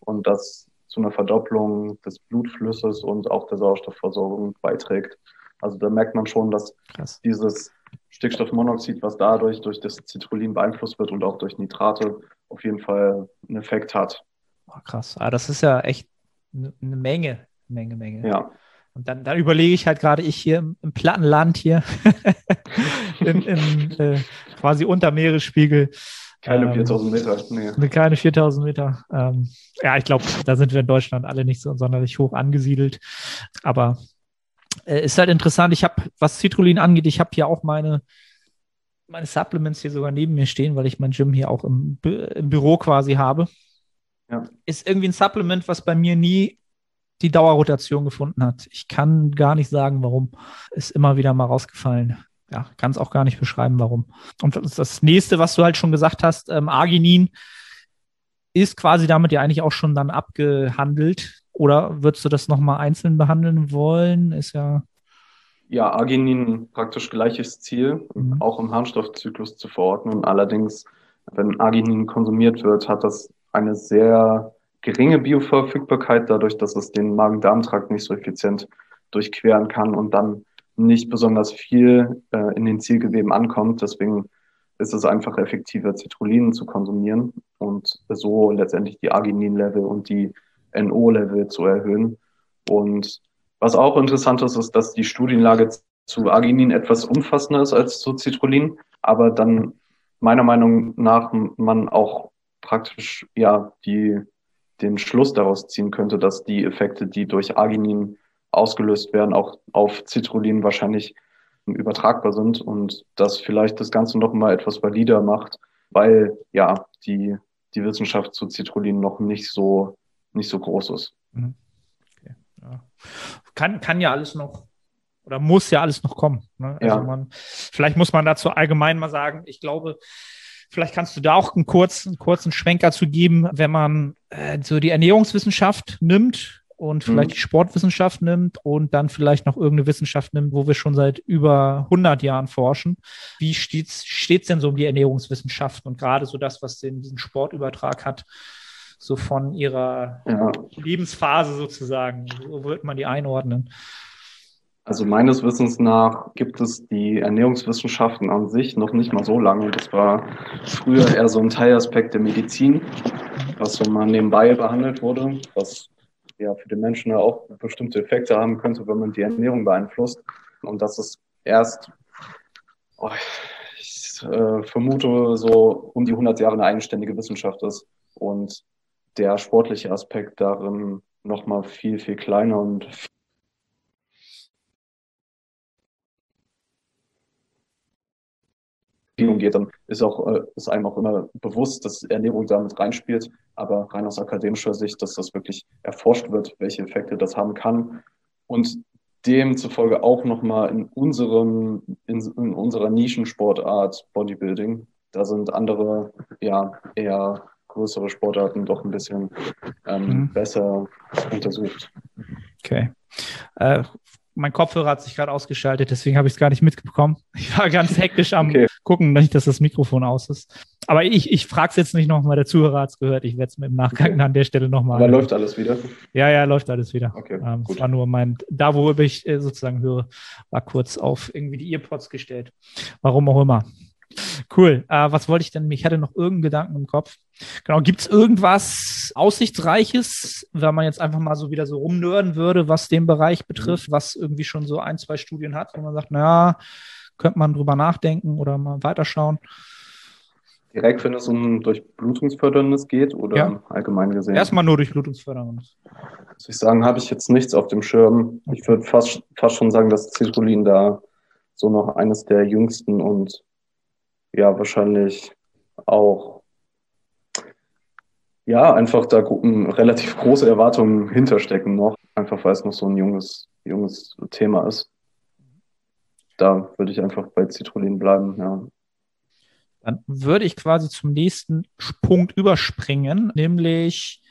und das zu einer Verdopplung des Blutflusses und auch der Sauerstoffversorgung beiträgt. Also da merkt man schon, dass Krass. dieses Stickstoffmonoxid, was dadurch durch das Citrullin beeinflusst wird und auch durch Nitrate, auf jeden Fall einen Effekt hat. Oh, krass. Ah, das ist ja echt eine Menge, Menge, Menge. Ja. Und dann, dann überlege ich halt gerade, ich hier im, im Plattenland hier, im, im äh, quasi unter Meeresspiegel. Keine ähm, 4000 Meter, nee. Eine kleine 4000 Meter. Ähm, ja, ich glaube, da sind wir in Deutschland alle nicht so sonderlich hoch angesiedelt. Aber äh, ist halt interessant. Ich habe, was Citrullin angeht, ich habe hier auch meine, meine Supplements hier sogar neben mir stehen, weil ich mein Gym hier auch im, im Büro quasi habe. Ja. Ist irgendwie ein Supplement, was bei mir nie die Dauerrotation gefunden hat. Ich kann gar nicht sagen, warum. Ist immer wieder mal rausgefallen. Ja, kann es auch gar nicht beschreiben, warum. Und das, das nächste, was du halt schon gesagt hast, ähm, Arginin ist quasi damit ja eigentlich auch schon dann abgehandelt. Oder würdest du das nochmal einzeln behandeln wollen? Ist ja. Ja, Arginin praktisch gleiches Ziel, mhm. auch im Harnstoffzyklus zu verordnen. Allerdings, wenn Arginin konsumiert wird, hat das eine sehr geringe Bioverfügbarkeit, dadurch, dass es den Magen-Darm-Trakt nicht so effizient durchqueren kann und dann nicht besonders viel äh, in den Zielgeweben ankommt. Deswegen ist es einfach effektiver, Citrullinen zu konsumieren und so letztendlich die Arginin-Level und die NO-Level zu erhöhen. Und was auch interessant ist, ist, dass die Studienlage zu Arginin etwas umfassender ist als zu Citrullin, aber dann meiner Meinung nach man auch praktisch ja die den Schluss daraus ziehen könnte, dass die Effekte, die durch Arginin ausgelöst werden, auch auf Citrullin wahrscheinlich übertragbar sind und das vielleicht das Ganze noch mal etwas valider macht, weil ja die, die Wissenschaft zu Citrullin noch nicht so, nicht so groß ist. Mhm. Okay. Ja. Kann, kann ja alles noch oder muss ja alles noch kommen. Ne? Also ja. man, vielleicht muss man dazu allgemein mal sagen, ich glaube, Vielleicht kannst du da auch einen kurzen, einen kurzen Schwenker zu geben, wenn man äh, so die Ernährungswissenschaft nimmt und vielleicht mhm. die Sportwissenschaft nimmt und dann vielleicht noch irgendeine Wissenschaft nimmt, wo wir schon seit über 100 Jahren forschen. Wie steht's, steht's denn so um die Ernährungswissenschaft und gerade so das, was den, diesen Sportübertrag hat, so von ihrer ja. Lebensphase sozusagen? Wo wird man die einordnen? Also meines Wissens nach gibt es die Ernährungswissenschaften an sich noch nicht mal so lange. Das war früher eher so ein Teilaspekt der Medizin, was so mal nebenbei behandelt wurde, was ja für den Menschen ja auch bestimmte Effekte haben könnte, wenn man die Ernährung beeinflusst. Und das ist erst, oh, ich äh, vermute, so um die 100 Jahre eine eigenständige Wissenschaft ist. Und der sportliche Aspekt darin nochmal viel, viel kleiner und Bewegung geht, dann ist auch äh, ist einem auch immer bewusst, dass Ernährung damit reinspielt. Aber rein aus akademischer Sicht, dass das wirklich erforscht wird, welche Effekte das haben kann. Und demzufolge auch nochmal in unserem in, in unserer Nischensportart Bodybuilding, da sind andere ja eher größere Sportarten doch ein bisschen ähm, mhm. besser untersucht. Okay. Äh, mein Kopfhörer hat sich gerade ausgeschaltet, deswegen habe ich es gar nicht mitbekommen. Ich war ganz hektisch am okay. gucken, nicht, dass das Mikrofon aus ist. Aber ich, ich frage es jetzt nicht nochmal, der Zuhörer hat es gehört. Ich werde es im Nachgang okay. an der Stelle nochmal. Aber läuft alles wieder? Ja, ja, läuft alles wieder. Okay, ähm, es war nur mein, da worüber ich äh, sozusagen höre, war kurz auf irgendwie die Earpods gestellt. Warum auch immer. Cool. Äh, was wollte ich denn? Ich hatte noch irgendeinen Gedanken im Kopf. Genau, gibt es irgendwas Aussichtsreiches, wenn man jetzt einfach mal so wieder so rumnörden würde, was den Bereich betrifft, was irgendwie schon so ein, zwei Studien hat, wo man sagt, naja, könnte man drüber nachdenken oder mal weiterschauen? Direkt, wenn es um Durchblutungsförderndes geht oder ja. allgemein gesehen? Erstmal nur Durchblutungsförderndes. Muss ich sagen, habe ich jetzt nichts auf dem Schirm. Ich würde fast, fast schon sagen, dass Citrullin da so noch eines der jüngsten und ja, wahrscheinlich auch ja, einfach da gucken, relativ große Erwartungen hinterstecken noch, einfach weil es noch so ein junges, junges Thema ist. Da würde ich einfach bei Citrullin bleiben, ja. Dann würde ich quasi zum nächsten Punkt überspringen, nämlich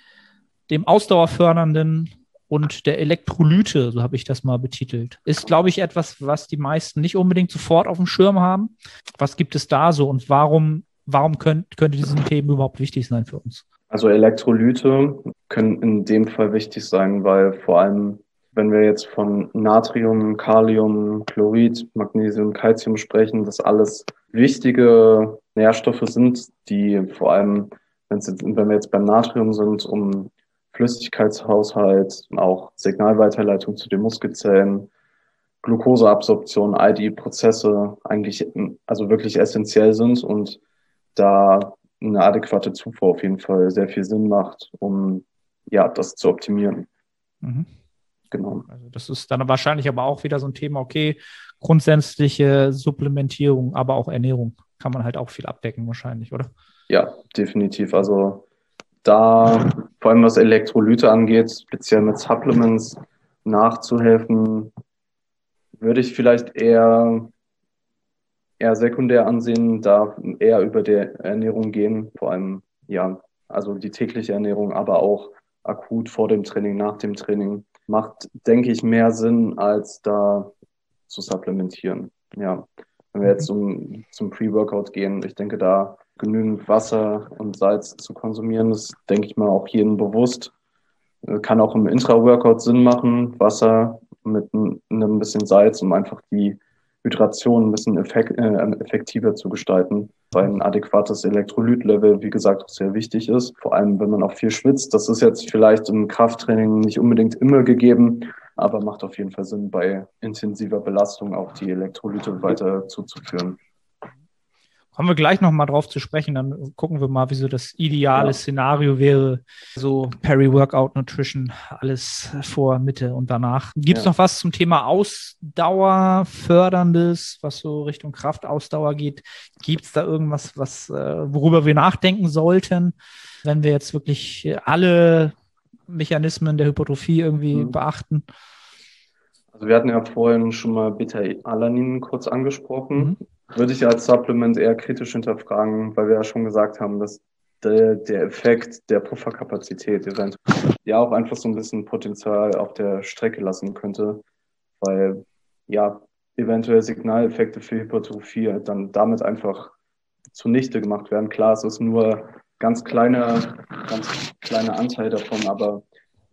dem ausdauerfördernden und der Elektrolyte, so habe ich das mal betitelt. Ist, glaube ich, etwas, was die meisten nicht unbedingt sofort auf dem Schirm haben. Was gibt es da so und warum, warum könnt, könnte diese Themen überhaupt wichtig sein für uns? Also Elektrolyte können in dem Fall wichtig sein, weil vor allem, wenn wir jetzt von Natrium, Kalium, Chlorid, Magnesium, Calcium sprechen, das alles wichtige Nährstoffe sind, die vor allem, wenn wir jetzt beim Natrium sind, um Flüssigkeitshaushalt, auch Signalweiterleitung zu den Muskelzellen, Glukoseabsorption, all die Prozesse eigentlich also wirklich essentiell sind und da eine adäquate Zufuhr auf jeden Fall sehr viel Sinn macht, um ja das zu optimieren. Mhm. Genau. Also das ist dann wahrscheinlich aber auch wieder so ein Thema, okay, grundsätzliche Supplementierung, aber auch Ernährung kann man halt auch viel abdecken wahrscheinlich, oder? Ja, definitiv. Also da vor allem was Elektrolyte angeht, speziell mit Supplements nachzuhelfen, würde ich vielleicht eher eher sekundär ansehen, da eher über die Ernährung gehen, vor allem, ja, also die tägliche Ernährung, aber auch akut vor dem Training, nach dem Training, macht, denke ich, mehr Sinn, als da zu supplementieren. Ja, wenn wir jetzt zum, zum Pre-Workout gehen, ich denke, da genügend Wasser und Salz zu konsumieren, ist, denke ich mal, auch jedem bewusst. Kann auch im Intra-Workout Sinn machen, Wasser mit einem bisschen Salz, um einfach die Hydration ein bisschen effekt, äh, effektiver zu gestalten, weil ein adäquates Elektrolytlevel, wie gesagt, auch sehr wichtig ist. Vor allem, wenn man auch viel schwitzt. Das ist jetzt vielleicht im Krafttraining nicht unbedingt immer gegeben, aber macht auf jeden Fall Sinn, bei intensiver Belastung auch die Elektrolyte weiter zuzuführen. Kommen wir gleich nochmal drauf zu sprechen, dann gucken wir mal, wie so das ideale ja. Szenario wäre. So Peri-Workout Nutrition, alles vor, Mitte und danach. Gibt es ja. noch was zum Thema Ausdauer, Förderndes, was so Richtung Kraftausdauer geht? Gibt es da irgendwas, was, äh, worüber wir nachdenken sollten, wenn wir jetzt wirklich alle Mechanismen der Hypertrophie irgendwie mhm. beachten? Also wir hatten ja vorhin schon mal Beta-Alanin kurz angesprochen. Mhm würde ich als Supplement eher kritisch hinterfragen, weil wir ja schon gesagt haben, dass der, der Effekt der Pufferkapazität eventuell ja auch einfach so ein bisschen Potenzial auf der Strecke lassen könnte, weil ja eventuell Signaleffekte für Hypertrophie dann damit einfach zunichte gemacht werden. Klar, es ist nur ganz kleiner, ganz kleiner Anteil davon, aber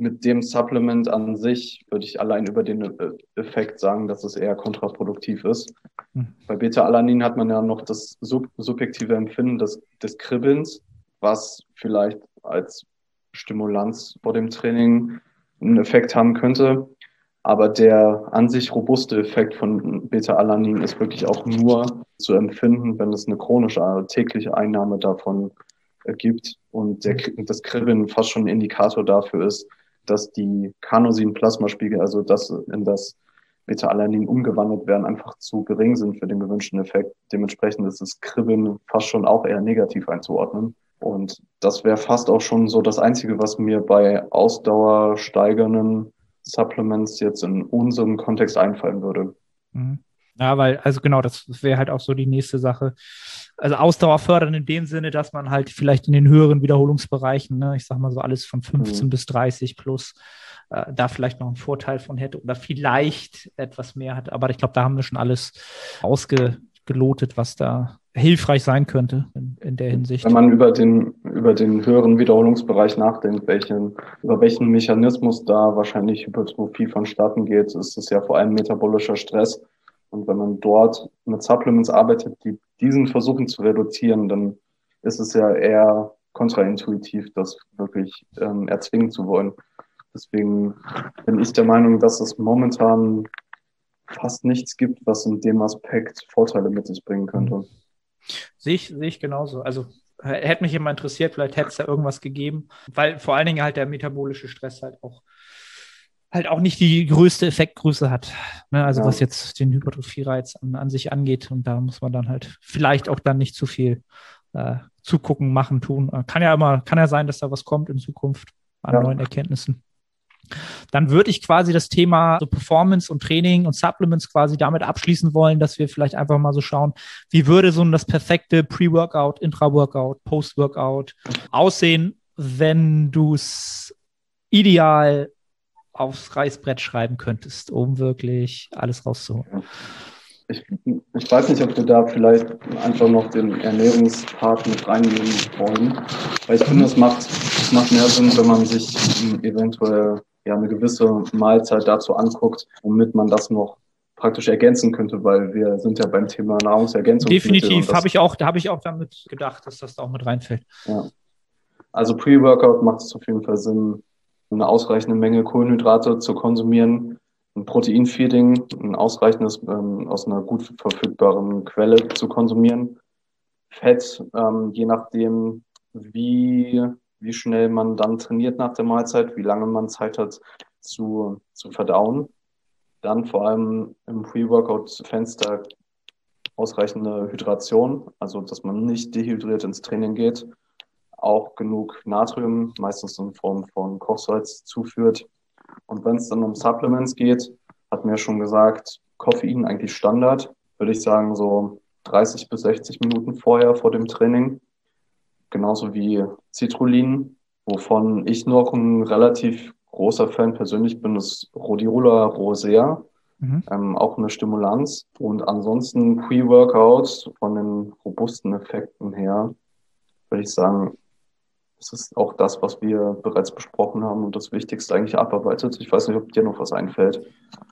mit dem Supplement an sich würde ich allein über den äh, Effekt sagen, dass es eher kontraproduktiv ist. Mhm. Bei Beta-Alanin hat man ja noch das sub subjektive Empfinden des, des Kribbelns, was vielleicht als Stimulanz vor dem Training einen Effekt haben könnte. Aber der an sich robuste Effekt von Beta-Alanin ist wirklich auch nur zu empfinden, wenn es eine chronische, also tägliche Einnahme davon gibt und der, das Kribbeln fast schon ein Indikator dafür ist, dass die Carnosin-Plasmaspiegel, also das in das Beta-Alanin umgewandelt werden, einfach zu gering sind für den gewünschten Effekt. Dementsprechend ist das Kribbeln fast schon auch eher negativ einzuordnen. Und das wäre fast auch schon so das Einzige, was mir bei ausdauersteigernden Supplements jetzt in unserem Kontext einfallen würde. Mhm. Ja, weil, also genau, das wäre halt auch so die nächste Sache. Also Ausdauer fördern in dem Sinne, dass man halt vielleicht in den höheren Wiederholungsbereichen, ne, ich sag mal so alles von 15 mhm. bis 30 plus, äh, da vielleicht noch einen Vorteil von hätte oder vielleicht etwas mehr hat. Aber ich glaube, da haben wir schon alles ausgelotet, was da hilfreich sein könnte in, in, der Hinsicht. Wenn man über den, über den höheren Wiederholungsbereich nachdenkt, welchen, über welchen Mechanismus da wahrscheinlich Hypertrophie vonstatten geht, ist es ja vor allem metabolischer Stress. Und wenn man dort mit Supplements arbeitet, die diesen versuchen zu reduzieren, dann ist es ja eher kontraintuitiv, das wirklich ähm, erzwingen zu wollen. Deswegen bin ich der Meinung, dass es momentan fast nichts gibt, was in dem Aspekt Vorteile mit sich bringen könnte. Sehe ich, sehe ich genauso. Also hätte mich immer interessiert, vielleicht hätte es da irgendwas gegeben, weil vor allen Dingen halt der metabolische Stress halt auch halt auch nicht die größte Effektgröße hat. Ne? Also ja. was jetzt den Hypertrophie-Reiz an, an, sich angeht. Und da muss man dann halt vielleicht auch dann nicht zu viel äh, zugucken, machen, tun. Äh, kann ja immer, kann ja sein, dass da was kommt in Zukunft an ja. neuen Erkenntnissen. Dann würde ich quasi das Thema so Performance und Training und Supplements quasi damit abschließen wollen, dass wir vielleicht einfach mal so schauen, wie würde so das perfekte Pre-Workout, Intra-Workout, Post-Workout aussehen, wenn du es ideal aufs Reißbrett schreiben könntest, um wirklich alles rauszuholen. Ich, ich weiß nicht, ob wir da vielleicht einfach noch den Ernährungspart mit reinnehmen wollen. Weil ich finde, es macht, es macht mehr Sinn, wenn man sich eventuell ja eine gewisse Mahlzeit dazu anguckt, womit man das noch praktisch ergänzen könnte, weil wir sind ja beim Thema Nahrungsergänzung. Definitiv, habe ich auch, da habe ich auch damit gedacht, dass das da auch mit reinfällt. Ja. Also Pre-Workout macht es auf jeden Fall Sinn, eine ausreichende Menge Kohlenhydrate zu konsumieren, ein Proteinfeeding, ein ausreichendes ähm, aus einer gut verfügbaren Quelle zu konsumieren, Fett, ähm, je nachdem, wie wie schnell man dann trainiert nach der Mahlzeit, wie lange man Zeit hat zu, zu verdauen. Dann vor allem im Pre-Workout-Fenster ausreichende Hydration, also dass man nicht dehydriert ins Training geht, auch genug Natrium, meistens in Form von Kochsalz, zuführt. Und wenn es dann um Supplements geht, hat mir schon gesagt, Koffein eigentlich Standard, würde ich sagen, so 30 bis 60 Minuten vorher vor dem Training genauso wie Citrullin, wovon ich noch ein relativ großer Fan persönlich bin, ist Rhodiola rosea. Mhm. Ähm, auch eine Stimulanz. Und ansonsten Pre-Workout von den robusten Effekten her, würde ich sagen, das ist auch das, was wir bereits besprochen haben und das Wichtigste eigentlich abarbeitet. Ich weiß nicht, ob dir noch was einfällt.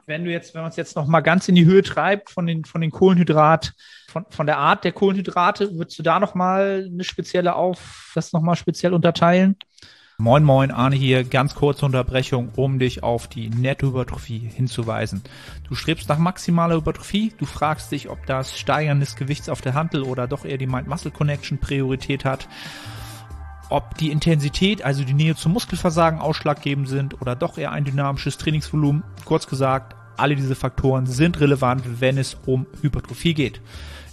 Wenn du jetzt, wenn man es jetzt noch mal ganz in die Höhe treibt von den, von den Kohlenhydrat, von, von der Art der Kohlenhydrate, würdest du da noch mal eine spezielle auf, das noch mal speziell unterteilen? Moin Moin, Arne hier. Ganz kurze Unterbrechung, um dich auf die Nettohypertrophie hinzuweisen. Du strebst nach maximaler Hypertrophie. Du fragst dich, ob das Steigern des Gewichts auf der Handel oder doch eher die Mind-Muscle-Connection Priorität hat ob die Intensität, also die Nähe zum Muskelversagen ausschlaggebend sind oder doch eher ein dynamisches Trainingsvolumen. Kurz gesagt, alle diese Faktoren sind relevant, wenn es um Hypertrophie geht.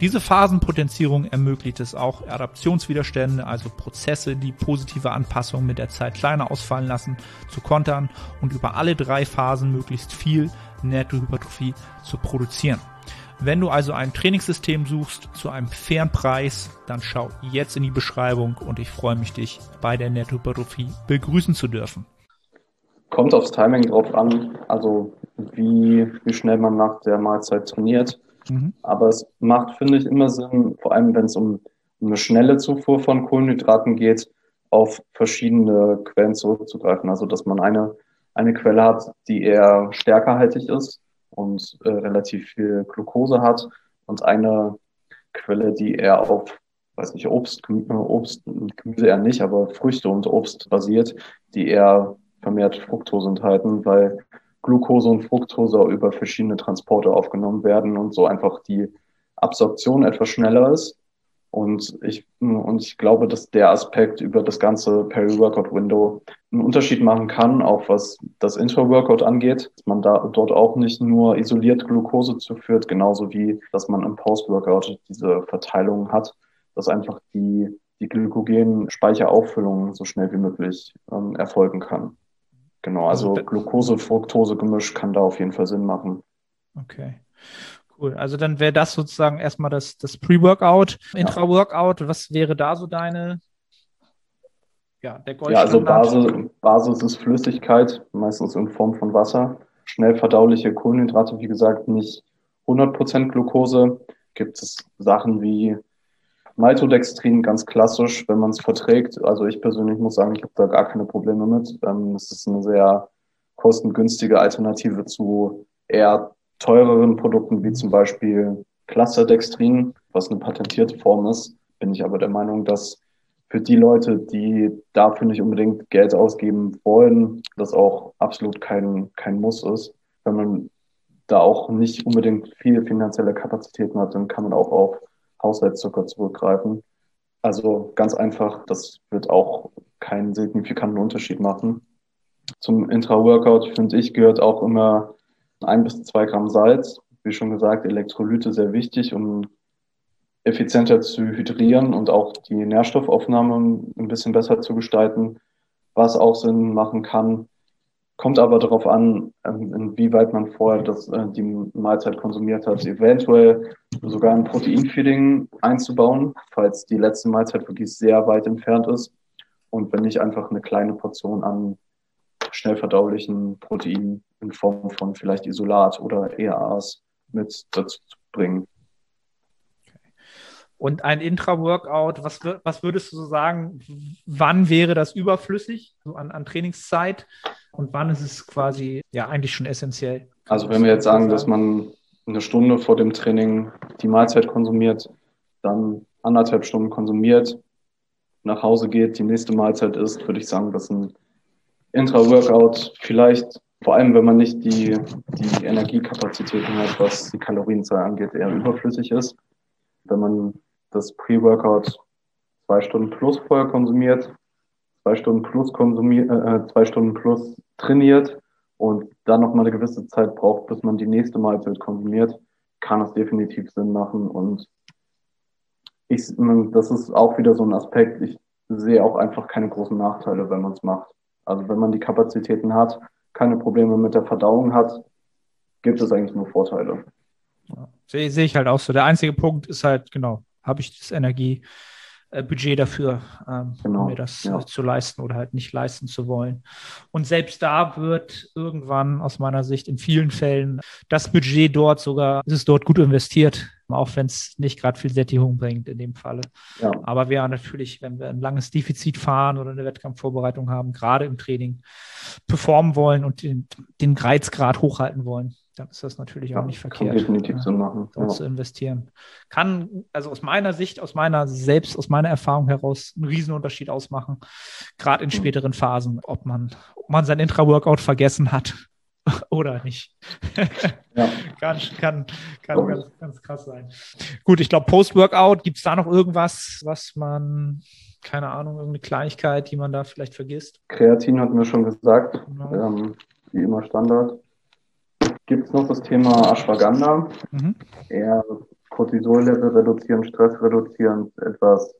Diese Phasenpotenzierung ermöglicht es auch, Adaptionswiderstände, also Prozesse, die positive Anpassungen mit der Zeit kleiner ausfallen lassen, zu kontern und über alle drei Phasen möglichst viel Nettohypertrophie zu produzieren. Wenn du also ein Trainingssystem suchst zu einem fairen Preis, dann schau jetzt in die Beschreibung und ich freue mich, dich bei der Nettohypertrophie begrüßen zu dürfen. Kommt aufs Timing drauf an, also wie, wie schnell man nach der Mahlzeit trainiert. Mhm. Aber es macht, finde ich, immer Sinn, vor allem wenn es um eine schnelle Zufuhr von Kohlenhydraten geht, auf verschiedene Quellen zurückzugreifen. Also dass man eine, eine Quelle hat, die eher stärkerhaltig ist und äh, relativ viel Glucose hat und eine Quelle, die eher auf, weiß nicht, Obst, Obst und Gemüse eher nicht, aber Früchte und Obst basiert, die eher vermehrt Fructose enthalten, weil Glucose und Fructose über verschiedene Transporte aufgenommen werden und so einfach die Absorption etwas schneller ist. Und ich, und ich glaube, dass der Aspekt über das ganze Peri-Workout-Window einen Unterschied machen kann, auch was das Intra-Workout angeht, dass man da dort auch nicht nur isoliert Glucose zuführt, genauso wie, dass man im Post-Workout diese Verteilung hat, dass einfach die, die Glykogen-Speicherauffüllung so schnell wie möglich ähm, erfolgen kann. Genau, also, also Glucose-Fructose-Gemisch kann da auf jeden Fall Sinn machen. Okay. Cool. Also dann wäre das sozusagen erstmal das, das Pre-Workout, Intra-Workout. Was wäre da so deine, ja, der Ja, also Basis, Basis ist Flüssigkeit, meistens in Form von Wasser. Schnell verdauliche Kohlenhydrate, wie gesagt, nicht 100% Glucose. Gibt es Sachen wie Maltodextrin, ganz klassisch, wenn man es verträgt. Also ich persönlich muss sagen, ich habe da gar keine Probleme mit. Ähm, es ist eine sehr kostengünstige Alternative zu eher teureren Produkten wie zum Beispiel Clusterdextrin, was eine patentierte Form ist, bin ich aber der Meinung, dass für die Leute, die dafür nicht unbedingt Geld ausgeben wollen, das auch absolut kein, kein Muss ist. Wenn man da auch nicht unbedingt viele finanzielle Kapazitäten hat, dann kann man auch auf Haushaltszucker zurückgreifen. Also ganz einfach, das wird auch keinen signifikanten Unterschied machen. Zum Intra-Workout, finde ich, gehört auch immer ein bis zwei Gramm Salz. Wie schon gesagt, Elektrolyte sehr wichtig, um effizienter zu hydrieren und auch die Nährstoffaufnahme ein bisschen besser zu gestalten, was auch Sinn machen kann. Kommt aber darauf an, ähm, inwieweit man vorher das, äh, die Mahlzeit konsumiert hat, eventuell sogar ein Proteinfeeding einzubauen, falls die letzte Mahlzeit wirklich sehr weit entfernt ist. Und wenn nicht einfach eine kleine Portion an schnell verdaulichen Proteinen in Form von vielleicht Isolat oder EAAs mit dazu zu bringen. Und ein Intra-Workout, was, was würdest du so sagen, wann wäre das überflüssig so an, an Trainingszeit und wann ist es quasi ja eigentlich schon essentiell? Also wenn wir jetzt sagen, dass man eine Stunde vor dem Training die Mahlzeit konsumiert, dann anderthalb Stunden konsumiert, nach Hause geht, die nächste Mahlzeit isst, würde ich sagen, dass ein Intra-Workout vielleicht, vor allem wenn man nicht die, die Energiekapazitäten hat, was die Kalorienzahl angeht, eher überflüssig ist. Wenn man das Pre-Workout zwei Stunden plus vorher konsumiert, zwei Stunden plus konsumiert, äh, äh, zwei Stunden plus trainiert und dann noch mal eine gewisse Zeit braucht, bis man die nächste Mahlzeit konsumiert, kann es definitiv Sinn machen und ich, das ist auch wieder so ein Aspekt. Ich sehe auch einfach keine großen Nachteile, wenn man es macht. Also wenn man die Kapazitäten hat, keine Probleme mit der Verdauung hat, gibt es eigentlich nur Vorteile. Ja, sehe, sehe ich halt auch so. Der einzige Punkt ist halt, genau, habe ich das Energiebudget dafür, ähm, genau, um mir das ja. zu leisten oder halt nicht leisten zu wollen. Und selbst da wird irgendwann aus meiner Sicht in vielen Fällen das Budget dort sogar, ist es dort gut investiert, auch wenn es nicht gerade viel Sättigung bringt in dem Falle. Ja. Aber wir natürlich, wenn wir ein langes Defizit fahren oder eine Wettkampfvorbereitung haben, gerade im Training performen wollen und den, den Reizgrad hochhalten wollen, dann ist das natürlich ja, auch nicht verkehrt. Kann definitiv Sinn machen. Dort ja. zu investieren. Kann, also aus meiner Sicht, aus meiner selbst, aus meiner Erfahrung heraus einen Riesenunterschied ausmachen. Gerade in späteren Phasen, ob man, ob man sein Intra-Workout vergessen hat oder nicht. ja. kann, kann, kann ganz, ganz krass sein. Gut, ich glaube, Post-Workout, gibt es da noch irgendwas, was man, keine Ahnung, irgendeine Kleinigkeit, die man da vielleicht vergisst? Kreatin hatten wir schon gesagt, genau. ähm, wie immer Standard. Gibt es noch das Thema Ashwagandha? Mhm. Eher Cortisol-Level reduzieren, Stress reduzieren, etwas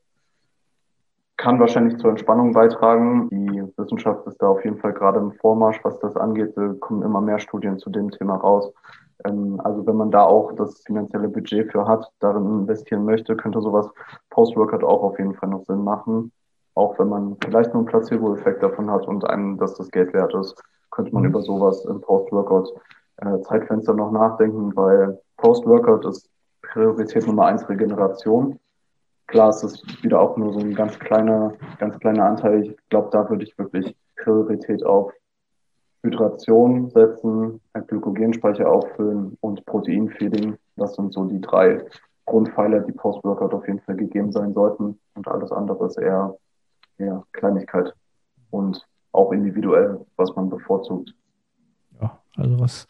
kann wahrscheinlich zur Entspannung beitragen. Die Wissenschaft ist da auf jeden Fall gerade im Vormarsch, was das angeht. Da kommen immer mehr Studien zu dem Thema raus. Ähm, also wenn man da auch das finanzielle Budget für hat, darin investieren möchte, könnte sowas Post-Workout auch auf jeden Fall noch Sinn machen. Auch wenn man vielleicht nur einen Placebo-Effekt davon hat und einem, dass das Geld wert ist, könnte man mhm. über sowas im Post-Workout äh, Zeitfenster noch nachdenken, weil Post-Workout ist Priorität Nummer eins Regeneration. Klar, es ist wieder auch nur so ein ganz kleiner, ganz kleiner Anteil. Ich glaube, da würde ich wirklich Priorität auf Hydration setzen, Glykogenspeicher auffüllen und Proteinfeeding. Das sind so die drei Grundpfeiler, die Post-Workout auf jeden Fall gegeben sein sollten. Und alles andere ist eher, eher Kleinigkeit und auch individuell, was man bevorzugt. Also was,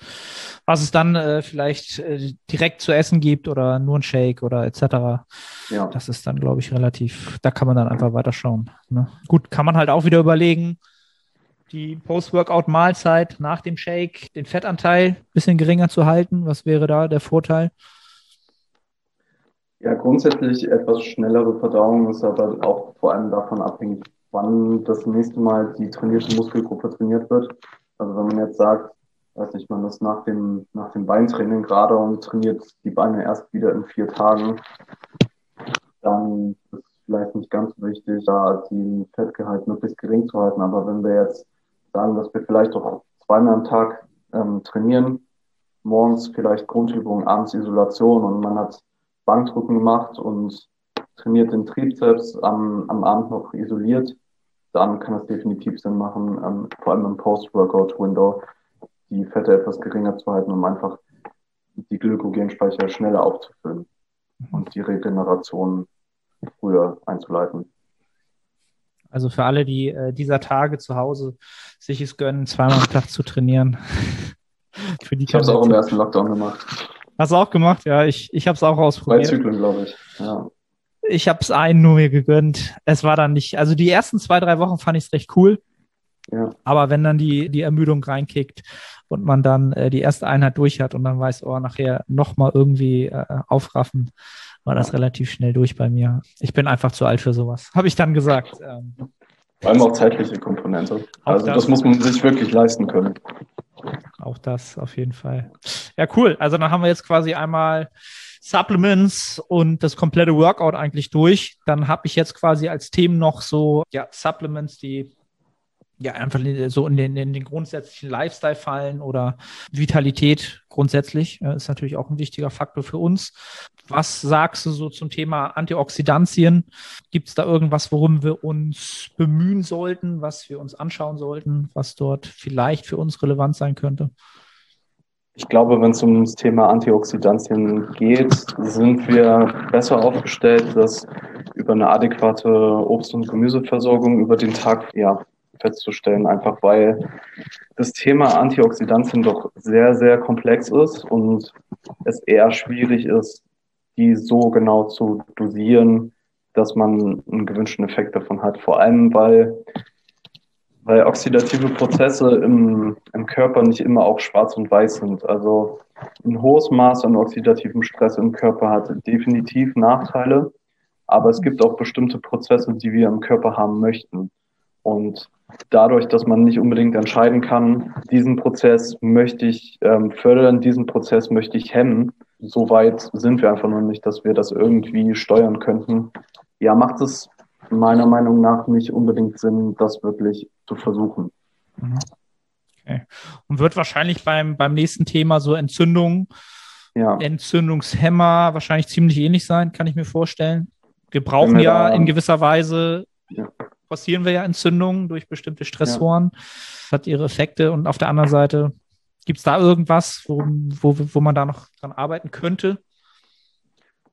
was es dann äh, vielleicht äh, direkt zu essen gibt oder nur ein Shake oder etc. Ja. Das ist dann, glaube ich, relativ, da kann man dann einfach weiterschauen. Ne? Gut, kann man halt auch wieder überlegen, die Post-Workout-Mahlzeit nach dem Shake, den Fettanteil ein bisschen geringer zu halten. Was wäre da der Vorteil? Ja, grundsätzlich etwas schnellere Verdauung ist aber auch vor allem davon abhängig, wann das nächste Mal die trainierte Muskelgruppe trainiert wird. Also wenn man jetzt sagt, weiß nicht, man ist nach dem, nach dem Beintraining gerade und trainiert die Beine erst wieder in vier Tagen, dann ist vielleicht nicht ganz wichtig, da den Fettgehalt möglichst gering zu halten. Aber wenn wir jetzt sagen, dass wir vielleicht auch zweimal am Tag ähm, trainieren, morgens vielleicht Grundübungen, abends Isolation und man hat Bankdrücken gemacht und trainiert den Trizeps am, am Abend noch isoliert, dann kann es definitiv Sinn machen, ähm, vor allem im Post-Workout-Window, die Fette etwas geringer zu halten, um einfach die Glykogenspeicher schneller aufzufüllen und die Regeneration früher einzuleiten. Also für alle, die äh, dieser Tage zu Hause sich es gönnen, zweimal am Tag zu trainieren. für die ich habe es auch im ersten Lockdown gemacht. Hast du auch gemacht? Ja, ich, ich habe es auch ausprobiert. Zwei Zyklen, glaube ich. Ja. Ich habe es einen nur mir gegönnt. Es war dann nicht, also die ersten zwei, drei Wochen fand ich es recht cool. Ja. Aber wenn dann die, die Ermüdung reinkickt und man dann äh, die erste Einheit durch hat und dann weiß, oh, nachher nochmal irgendwie äh, aufraffen, war das relativ schnell durch bei mir. Ich bin einfach zu alt für sowas, habe ich dann gesagt. Ähm, Vor allem auch zeitliche Komponente. Also das, das muss man sich wirklich leisten können. Auch das auf jeden Fall. Ja, cool. Also dann haben wir jetzt quasi einmal Supplements und das komplette Workout eigentlich durch. Dann habe ich jetzt quasi als Themen noch so ja, Supplements, die ja, einfach so in den, in den grundsätzlichen Lifestyle fallen oder Vitalität grundsätzlich ist natürlich auch ein wichtiger Faktor für uns. Was sagst du so zum Thema Antioxidantien? Gibt es da irgendwas, worum wir uns bemühen sollten, was wir uns anschauen sollten, was dort vielleicht für uns relevant sein könnte? Ich glaube, wenn es um das Thema Antioxidantien geht, sind wir besser aufgestellt, dass über eine adäquate Obst- und Gemüseversorgung über den Tag ja, festzustellen, einfach weil das Thema Antioxidantien doch sehr, sehr komplex ist und es eher schwierig ist, die so genau zu dosieren, dass man einen gewünschten Effekt davon hat. Vor allem, weil, weil oxidative Prozesse im, im Körper nicht immer auch schwarz und weiß sind. Also ein hohes Maß an oxidativem Stress im Körper hat definitiv Nachteile, aber es gibt auch bestimmte Prozesse, die wir im Körper haben möchten. Und dadurch, dass man nicht unbedingt entscheiden kann, diesen Prozess möchte ich ähm, fördern, diesen Prozess möchte ich hemmen, so weit sind wir einfach noch nicht, dass wir das irgendwie steuern könnten. Ja, macht es meiner Meinung nach nicht unbedingt Sinn, das wirklich zu versuchen. Mhm. Okay. Und wird wahrscheinlich beim, beim nächsten Thema so Entzündung, ja. Entzündungshemmer wahrscheinlich ziemlich ähnlich sein, kann ich mir vorstellen. Wir brauchen ja in gewisser Weise ja passieren wir ja Entzündungen durch bestimmte Stressoren. Ja. Hat ihre Effekte. Und auf der anderen Seite, gibt es da irgendwas, wo, wo, wo man da noch dran arbeiten könnte?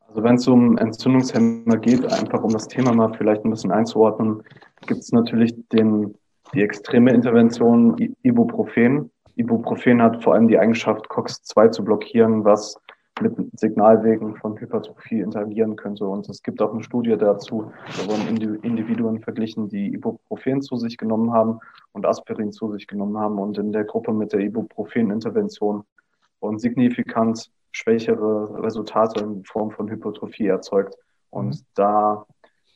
Also wenn es um Entzündungshemmer geht, einfach um das Thema mal vielleicht ein bisschen einzuordnen, gibt es natürlich den, die extreme Intervention Ibuprofen. Ibuprofen hat vor allem die Eigenschaft, COX-2 zu blockieren, was mit Signalwegen von Hypertrophie interagieren könnte. Und es gibt auch eine Studie dazu, da wurden Individuen verglichen, die Ibuprofen zu sich genommen haben und Aspirin zu sich genommen haben. Und in der Gruppe mit der Ibuprofen-Intervention wurden signifikant schwächere Resultate in Form von Hypertrophie erzeugt. Und mhm. da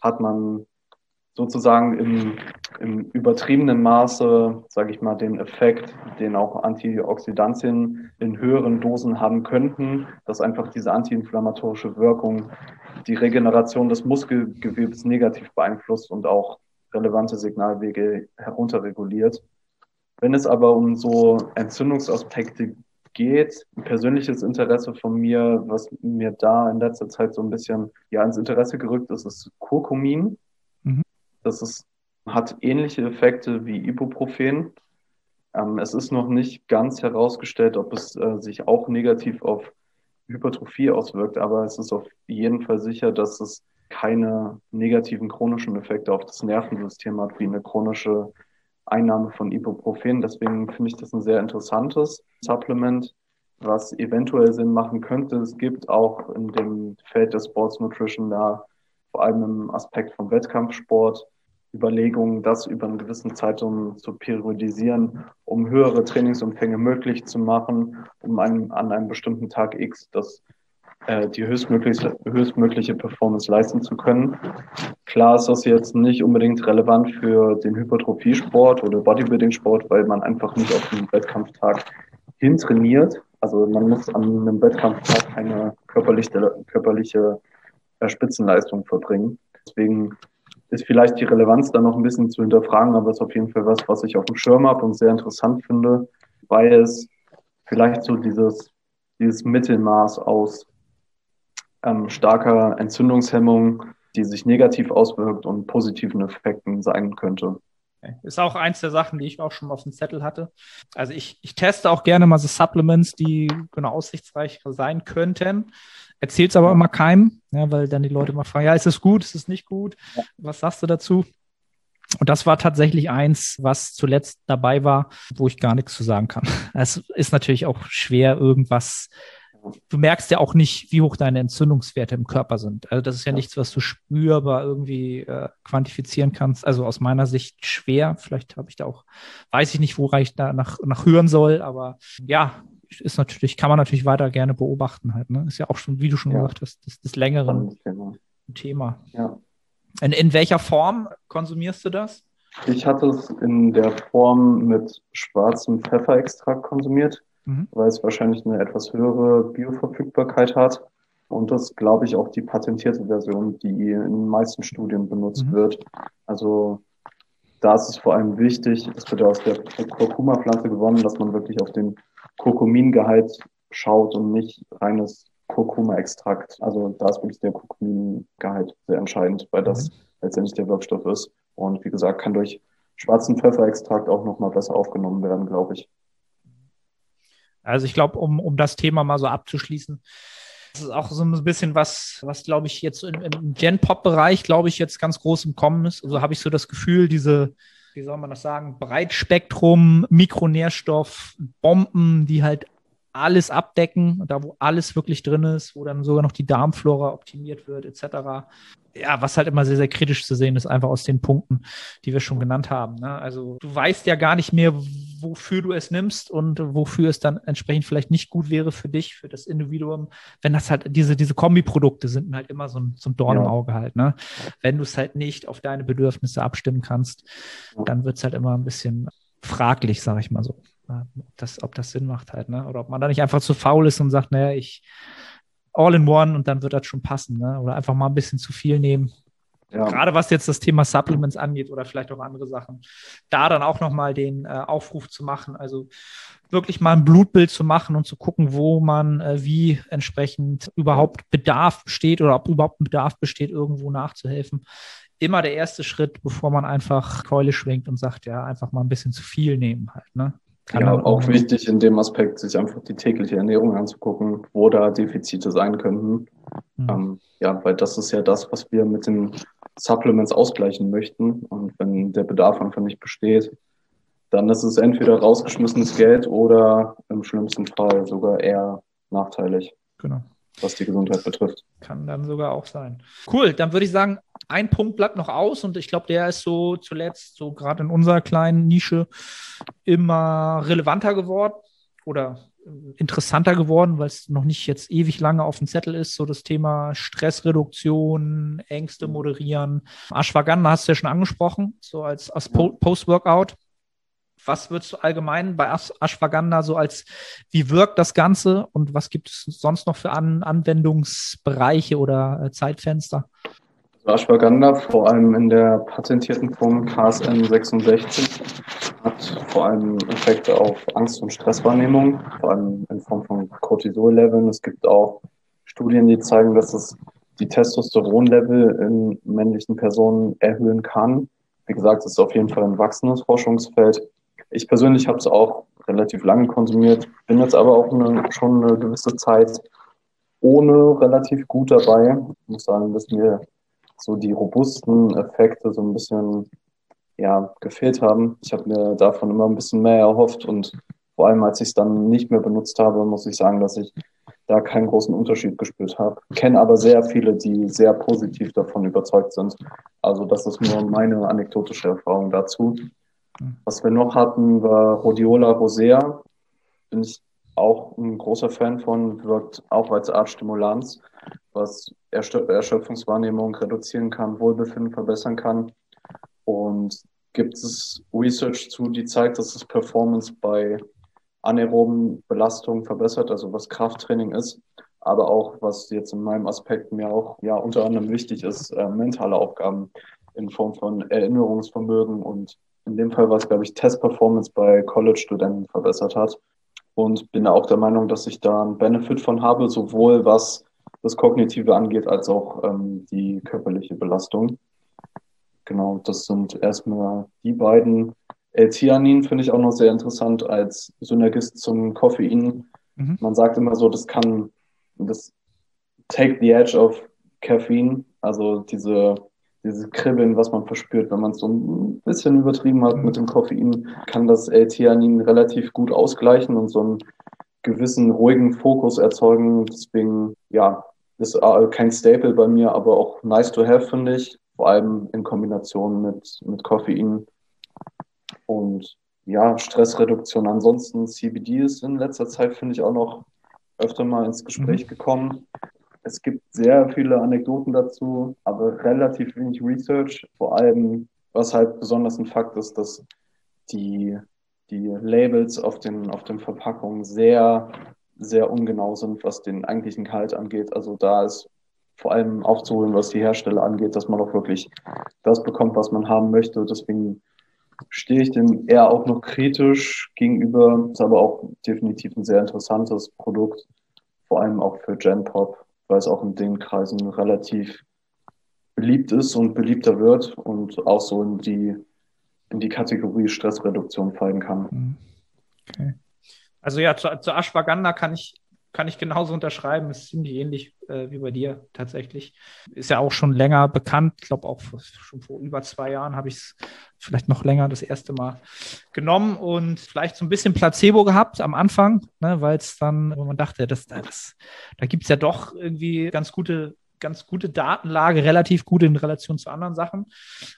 hat man sozusagen im, im übertriebenen Maße, sage ich mal, den Effekt, den auch Antioxidantien in höheren Dosen haben könnten, dass einfach diese antiinflammatorische Wirkung die Regeneration des Muskelgewebes negativ beeinflusst und auch relevante Signalwege herunterreguliert. Wenn es aber um so Entzündungsaspekte geht, ein persönliches Interesse von mir, was mir da in letzter Zeit so ein bisschen ja ins Interesse gerückt ist, ist Kurkumin. Das ist, hat ähnliche Effekte wie Ibuprofen. Ähm, es ist noch nicht ganz herausgestellt, ob es äh, sich auch negativ auf Hypertrophie auswirkt, aber es ist auf jeden Fall sicher, dass es keine negativen chronischen Effekte auf das Nervensystem hat, wie eine chronische Einnahme von Ibuprofen. Deswegen finde ich das ein sehr interessantes Supplement, was eventuell Sinn machen könnte. Es gibt auch in dem Feld der Sports Nutrition da vor allem im Aspekt vom Wettkampfsport Überlegungen, das über einen gewissen Zeitraum zu periodisieren, um höhere Trainingsumfänge möglich zu machen, um einen, an einem bestimmten Tag X das, äh, die höchstmögliche, höchstmögliche Performance leisten zu können. Klar ist das jetzt nicht unbedingt relevant für den Hypertrophie-Sport oder Bodybuilding-Sport, weil man einfach nicht auf den Wettkampftag hintrainiert. Also man muss an einem Wettkampftag eine körperliche, körperliche äh, Spitzenleistung verbringen. Deswegen ist vielleicht die Relevanz da noch ein bisschen zu hinterfragen, aber es ist auf jeden Fall was, was ich auf dem Schirm habe und sehr interessant finde, weil es vielleicht so dieses, dieses Mittelmaß aus ähm, starker Entzündungshemmung, die sich negativ auswirkt und positiven Effekten sein könnte. Ist auch eins der Sachen, die ich auch schon auf dem Zettel hatte. Also ich, ich teste auch gerne mal so Supplements, die genau aussichtsreich sein könnten. Erzählt es aber immer keinem, ja, weil dann die Leute immer fragen, ja, ist es gut, ist es nicht gut? Was sagst du dazu? Und das war tatsächlich eins, was zuletzt dabei war, wo ich gar nichts zu sagen kann. Es ist natürlich auch schwer, irgendwas. Du merkst ja auch nicht, wie hoch deine Entzündungswerte im Körper sind. Also das ist ja, nichts, was du spürbar irgendwie äh, quantifizieren kannst. Also aus meiner Sicht schwer. Vielleicht habe ich da auch, weiß ich nicht, woran ich da nach, nach hören soll, aber ja, ist natürlich, kann man natürlich weiter gerne beobachten halt. Ne? Ist ja auch schon, wie du schon ja. gesagt hast, das, das längeren Thema. Thema. Ja. In, in welcher Form konsumierst du das? Ich hatte es in der Form mit schwarzem Pfefferextrakt konsumiert, mhm. weil es wahrscheinlich eine etwas höhere Bioverfügbarkeit hat. Und das, glaube ich, auch die patentierte Version, die in den meisten Studien benutzt mhm. wird. Also da ist es vor allem wichtig, es wird ja aus der Kurkuma-Pflanze gewonnen, dass man wirklich auf den Kurkumingehalt schaut und nicht reines Kurkuma-Extrakt. Also da ist wirklich der Kurkumingehalt sehr entscheidend, weil das mhm. letztendlich der Wirkstoff ist. Und wie gesagt, kann durch schwarzen Pfefferextrakt auch nochmal besser aufgenommen werden, glaube ich. Also ich glaube, um, um das Thema mal so abzuschließen, das ist auch so ein bisschen was, was glaube ich jetzt im, im Gen-Pop-Bereich, glaube ich, jetzt ganz groß im Kommen ist. Also habe ich so das Gefühl, diese, wie soll man das sagen, Breitspektrum, Mikronährstoff, Bomben, die halt alles abdecken, da wo alles wirklich drin ist, wo dann sogar noch die Darmflora optimiert wird, etc. Ja, was halt immer sehr, sehr kritisch zu sehen ist, einfach aus den Punkten, die wir schon genannt haben. Ne? Also du weißt ja gar nicht mehr, wofür du es nimmst und wofür es dann entsprechend vielleicht nicht gut wäre für dich, für das Individuum, wenn das halt diese, diese Kombiprodukte sind halt immer so ein, so ein Dorn ja. im Auge halt. Ne? Wenn du es halt nicht auf deine Bedürfnisse abstimmen kannst, dann wird es halt immer ein bisschen fraglich, sage ich mal so ob das, ob das Sinn macht halt, ne? Oder ob man da nicht einfach zu faul ist und sagt, naja, ich all in one und dann wird das schon passen, ne? Oder einfach mal ein bisschen zu viel nehmen. Ja. Gerade was jetzt das Thema Supplements angeht oder vielleicht auch andere Sachen, da dann auch nochmal den äh, Aufruf zu machen, also wirklich mal ein Blutbild zu machen und zu gucken, wo man äh, wie entsprechend überhaupt Bedarf besteht oder ob überhaupt ein Bedarf besteht, irgendwo nachzuhelfen. Immer der erste Schritt, bevor man einfach Keule schwingt und sagt, ja, einfach mal ein bisschen zu viel nehmen halt, ne? Kann ja, auch wichtig in dem Aspekt, sich einfach die tägliche Ernährung anzugucken, wo da Defizite sein könnten. Mhm. Ähm, ja, weil das ist ja das, was wir mit den Supplements ausgleichen möchten. Und wenn der Bedarf einfach nicht besteht, dann ist es entweder rausgeschmissenes Geld oder im schlimmsten Fall sogar eher nachteilig. Genau. Was die Gesundheit betrifft. Kann dann sogar auch sein. Cool, dann würde ich sagen, ein Punkt bleibt noch aus und ich glaube, der ist so zuletzt, so gerade in unserer kleinen Nische, immer relevanter geworden oder interessanter geworden, weil es noch nicht jetzt ewig lange auf dem Zettel ist, so das Thema Stressreduktion, Ängste moderieren. Ashwagandha hast du ja schon angesprochen, so als, als Post-Workout. Was würdest du allgemein bei Ashwagandha so als, wie wirkt das Ganze und was gibt es sonst noch für An Anwendungsbereiche oder äh, Zeitfenster? Ashwagandha, vor allem in der patentierten Form KSN 66, hat vor allem Effekte auf Angst- und Stresswahrnehmung, vor allem in Form von Cortisol-Leveln. Es gibt auch Studien, die zeigen, dass es die Testosteron-Level in männlichen Personen erhöhen kann. Wie gesagt, es ist auf jeden Fall ein wachsendes Forschungsfeld. Ich persönlich habe es auch relativ lange konsumiert, bin jetzt aber auch eine, schon eine gewisse Zeit ohne relativ gut dabei. Ich muss sagen, dass mir so die robusten Effekte so ein bisschen ja, gefehlt haben. Ich habe mir davon immer ein bisschen mehr erhofft und vor allem als ich es dann nicht mehr benutzt habe, muss ich sagen, dass ich da keinen großen Unterschied gespürt habe. Kenne aber sehr viele, die sehr positiv davon überzeugt sind. Also das ist nur meine anekdotische Erfahrung dazu. Was wir noch hatten, war Rhodiola rosea. Bin ich auch ein großer Fan von, wirkt auch als Art Stimulanz, was Erschöpfungswahrnehmung reduzieren kann, Wohlbefinden verbessern kann. Und gibt es Research zu, die zeigt, dass es Performance bei anaeroben Belastungen verbessert, also was Krafttraining ist, aber auch, was jetzt in meinem Aspekt mir auch ja unter anderem wichtig ist, äh, mentale Aufgaben in Form von Erinnerungsvermögen und in dem Fall war es, glaube ich, Testperformance bei College-Studenten verbessert hat. Und bin auch der Meinung, dass ich da einen Benefit von habe, sowohl was das Kognitive angeht, als auch ähm, die körperliche Belastung. Genau, das sind erstmal die beiden. L-Theanin finde ich auch noch sehr interessant als Synergist zum Koffein. Mhm. Man sagt immer so, das kann, das take the edge of Caffeine, also diese dieses Kribbeln, was man verspürt, wenn man es so ein bisschen übertrieben hat mit dem Koffein, kann das L-Theanin relativ gut ausgleichen und so einen gewissen ruhigen Fokus erzeugen. Deswegen, ja, ist kein Staple bei mir, aber auch nice to have, finde ich. Vor allem in Kombination mit, mit Koffein. Und ja, Stressreduktion. Ansonsten CBD ist in letzter Zeit, finde ich, auch noch öfter mal ins Gespräch mhm. gekommen. Es gibt sehr viele Anekdoten dazu, aber relativ wenig Research. Vor allem, was halt besonders ein Fakt ist, dass die, die Labels auf den, auf den Verpackungen sehr, sehr ungenau sind, was den eigentlichen Gehalt angeht. Also da ist vor allem aufzuholen, was die Hersteller angeht, dass man auch wirklich das bekommt, was man haben möchte. Deswegen stehe ich dem eher auch noch kritisch gegenüber. Ist aber auch definitiv ein sehr interessantes Produkt, vor allem auch für Gen Pop weil es auch in den Kreisen relativ beliebt ist und beliebter wird und auch so in die, in die Kategorie Stressreduktion fallen kann. Mhm. Okay. Also ja, zu, zu Ashwagandha kann ich kann ich genauso unterschreiben. Ist ziemlich ähnlich äh, wie bei dir tatsächlich. Ist ja auch schon länger bekannt. Ich glaube auch vor, schon vor über zwei Jahren habe ich es vielleicht noch länger das erste Mal genommen und vielleicht so ein bisschen Placebo gehabt am Anfang, ne, weil es dann, wo man dachte, das, das, da gibt es ja doch irgendwie ganz gute ganz gute Datenlage, relativ gut in Relation zu anderen Sachen.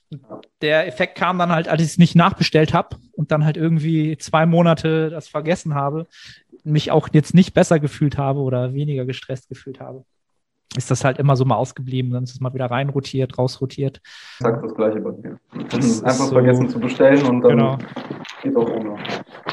Und der Effekt kam dann halt, als ich es nicht nachbestellt habe und dann halt irgendwie zwei Monate das vergessen habe, mich auch jetzt nicht besser gefühlt habe oder weniger gestresst gefühlt habe, ist das halt immer so mal ausgeblieben. Dann ist es mal wieder reinrotiert, rausrotiert. Sagt das Gleiche bei mir. Einfach so, vergessen zu bestellen und dann genau. Geht auch ohne.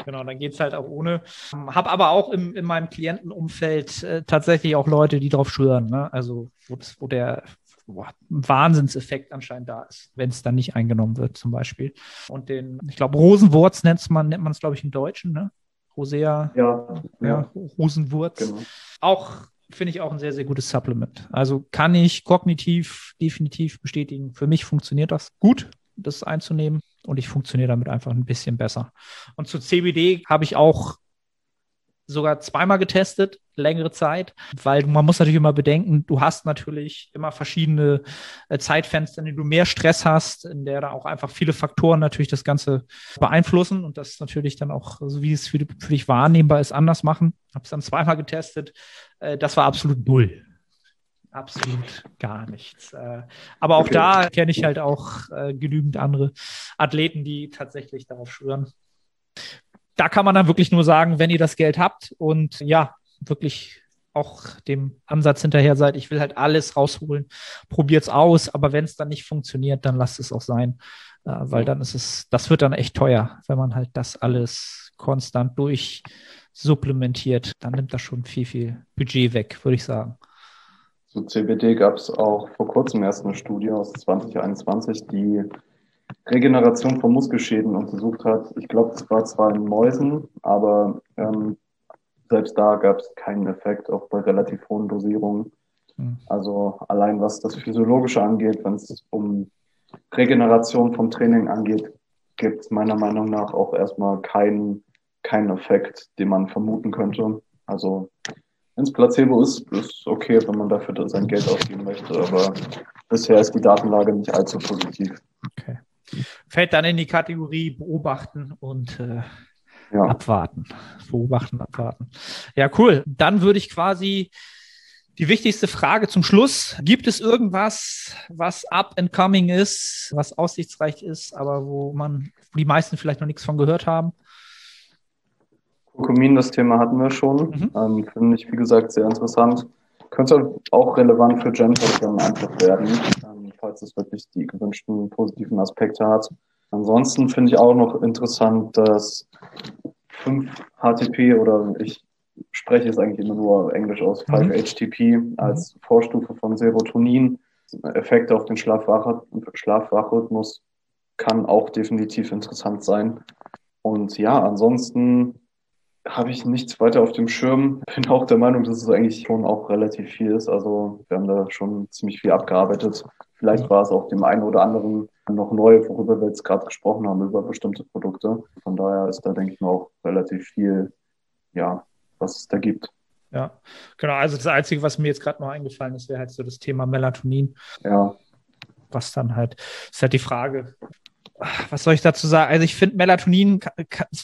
Genau, dann geht es halt auch ohne. Habe aber auch im, in meinem Klientenumfeld äh, tatsächlich auch Leute, die drauf schwören. Ne? Also, wo, das, wo der boah, Wahnsinnseffekt anscheinend da ist, wenn es dann nicht eingenommen wird, zum Beispiel. Und den, ich glaube, Rosenwurz nennt man, nennt man es, glaube ich, im Deutschen, ne? Rosea, ja, ja. Rosenwurz. Genau. Auch finde ich auch ein sehr, sehr gutes Supplement. Also kann ich kognitiv definitiv bestätigen. Für mich funktioniert das gut, das einzunehmen und ich funktioniere damit einfach ein bisschen besser. Und zu CBD habe ich auch sogar zweimal getestet, längere Zeit, weil man muss natürlich immer bedenken, du hast natürlich immer verschiedene äh, Zeitfenster, in denen du mehr Stress hast, in der da auch einfach viele Faktoren natürlich das Ganze beeinflussen und das natürlich dann auch, so wie es für, für dich wahrnehmbar ist, anders machen. Habe es dann zweimal getestet. Äh, das war absolut null. Absolut gar nichts. Äh, aber auch okay. da kenne ich halt auch äh, genügend andere Athleten, die tatsächlich darauf schwören da kann man dann wirklich nur sagen, wenn ihr das Geld habt und ja, wirklich auch dem Ansatz hinterher seid, ich will halt alles rausholen, probiert's aus, aber wenn es dann nicht funktioniert, dann lasst es auch sein, äh, weil dann ist es, das wird dann echt teuer, wenn man halt das alles konstant durch supplementiert, dann nimmt das schon viel, viel Budget weg, würde ich sagen. Zu CBD gab es auch vor kurzem erst eine Studie aus 2021, die Regeneration von Muskelschäden untersucht hat. Ich glaube, das war zwar in Mäusen, aber ähm, selbst da gab es keinen Effekt, auch bei relativ hohen Dosierungen. Mhm. Also allein was das Physiologische angeht, wenn es um Regeneration vom Training angeht, gibt es meiner Meinung nach auch erstmal keinen keinen Effekt, den man vermuten könnte. Also wenn es Placebo ist, ist okay, wenn man dafür sein Geld ausgeben möchte, aber bisher ist die Datenlage nicht allzu positiv. Okay fällt dann in die Kategorie beobachten und äh, ja. abwarten. Beobachten, abwarten. Ja, cool. Dann würde ich quasi die wichtigste Frage zum Schluss. Gibt es irgendwas, was up and coming ist, was aussichtsreich ist, aber wo man, wo die meisten vielleicht noch nichts von gehört haben? Kurkumin, das Thema hatten wir schon. Mhm. Ähm, Finde ich, wie gesagt, sehr interessant. Könnte auch relevant für dann einfach werden. Ähm, falls es wirklich die gewünschten positiven Aspekte hat. Ansonsten finde ich auch noch interessant, dass 5-HTP oder ich spreche es eigentlich immer nur Englisch aus, 5-HTP mhm. als Vorstufe von Serotonin Effekte auf den Schlafwachrhythmus kann auch definitiv interessant sein. Und ja, ansonsten habe ich nichts weiter auf dem Schirm. Bin auch der Meinung, dass es eigentlich schon auch relativ viel ist. Also wir haben da schon ziemlich viel abgearbeitet. Vielleicht war es auch dem einen oder anderen noch neu, worüber wir jetzt gerade gesprochen haben, über bestimmte Produkte. Von daher ist da, denke ich mal, auch relativ viel, ja, was es da gibt. Ja, genau. Also das Einzige, was mir jetzt gerade noch eingefallen ist, wäre halt so das Thema Melatonin. Ja. Was dann halt, ist halt die Frage, was soll ich dazu sagen? Also ich finde Melatonin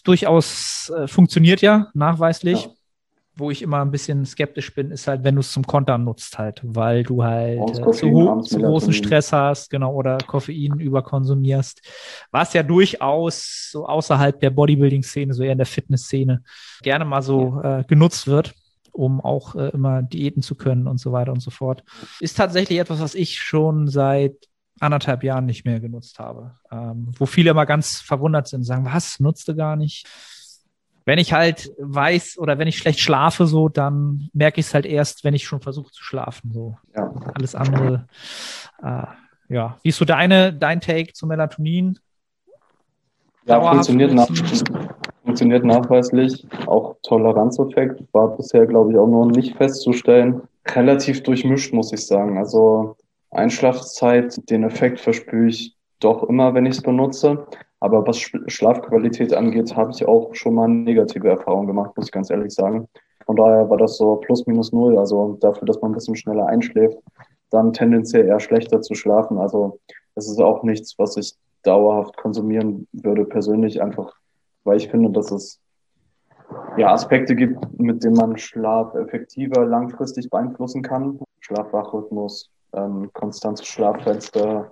durchaus äh, funktioniert ja nachweislich. Ja wo ich immer ein bisschen skeptisch bin, ist halt, wenn du es zum Kontern nutzt halt, weil du halt äh, zu, zu großen Stress hast, genau, oder Koffein überkonsumierst, was ja durchaus so außerhalb der Bodybuilding-Szene, so eher in der Fitness-Szene, gerne mal so äh, genutzt wird um auch äh, immer Diäten zu können und so weiter und so fort. Ist tatsächlich etwas, was ich schon seit anderthalb Jahren nicht mehr genutzt habe. Ähm, wo viele immer ganz verwundert sind, sagen, was, nutzte gar nicht wenn ich halt weiß oder wenn ich schlecht schlafe, so, dann merke ich es halt erst, wenn ich schon versuche zu schlafen. So. Ja. Alles andere. Äh, ja. Wie ist so deine, dein Take zu Melatonin? Ja, funktioniert, nach, funktioniert nachweislich. Auch Toleranzeffekt war bisher, glaube ich, auch noch nicht festzustellen. Relativ durchmischt, muss ich sagen. Also Einschlafzeit, den Effekt verspüre ich doch immer, wenn ich es benutze. Aber was Schlafqualität angeht, habe ich auch schon mal negative Erfahrungen gemacht, muss ich ganz ehrlich sagen. Von daher war das so plus minus null. Also dafür, dass man ein bisschen schneller einschläft, dann tendenziell eher schlechter zu schlafen. Also es ist auch nichts, was ich dauerhaft konsumieren würde, persönlich, einfach weil ich finde, dass es ja Aspekte gibt, mit denen man Schlaf effektiver langfristig beeinflussen kann. Schlafwachrhythmus, ähm, konstantes Schlaffenster,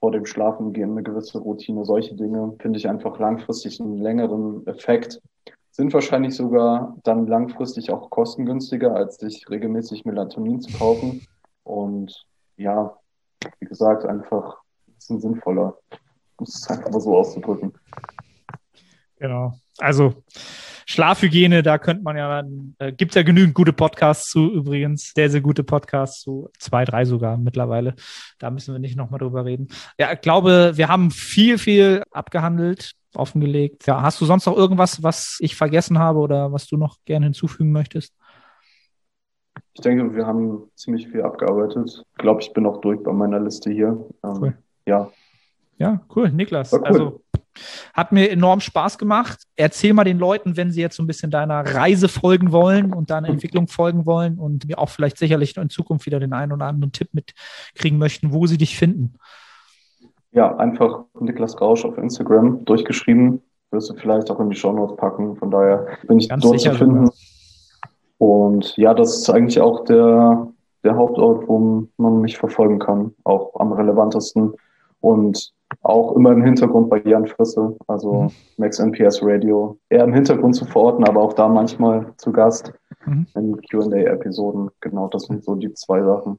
vor dem Schlafen gehen, eine gewisse Routine, solche Dinge finde ich einfach langfristig einen längeren Effekt. Sind wahrscheinlich sogar dann langfristig auch kostengünstiger, als sich regelmäßig Melatonin zu kaufen. Und ja, wie gesagt, einfach ein bisschen sinnvoller. Um es einfach so auszudrücken. Genau. Also Schlafhygiene, da könnte man ja, äh, gibt es ja genügend gute Podcasts zu übrigens, sehr, sehr gute Podcasts zu, zwei, drei sogar mittlerweile. Da müssen wir nicht nochmal drüber reden. Ja, ich glaube, wir haben viel, viel abgehandelt, offengelegt. Ja, hast du sonst noch irgendwas, was ich vergessen habe oder was du noch gerne hinzufügen möchtest? Ich denke, wir haben ziemlich viel abgearbeitet. Ich glaube, ich bin auch durch bei meiner Liste hier. Ähm, cool. Ja. Ja, cool, Niklas. Cool. Also Hat mir enorm Spaß gemacht. Erzähl mal den Leuten, wenn sie jetzt so ein bisschen deiner Reise folgen wollen und deiner Entwicklung folgen wollen und mir auch vielleicht sicherlich in Zukunft wieder den einen oder anderen Tipp mitkriegen möchten, wo sie dich finden. Ja, einfach Niklas Rausch auf Instagram durchgeschrieben. Wirst du vielleicht auch in die Show Notes packen. Von daher bin ich Ganz dort zu finden. Sogar. Und ja, das ist eigentlich auch der, der Hauptort, wo man mich verfolgen kann, auch am relevantesten. Und auch immer im Hintergrund bei Jan Frisse, also mhm. Max NPS Radio. Eher im Hintergrund zu verorten, aber auch da manchmal zu Gast mhm. in QA-Episoden. Genau, das sind so die zwei Sachen.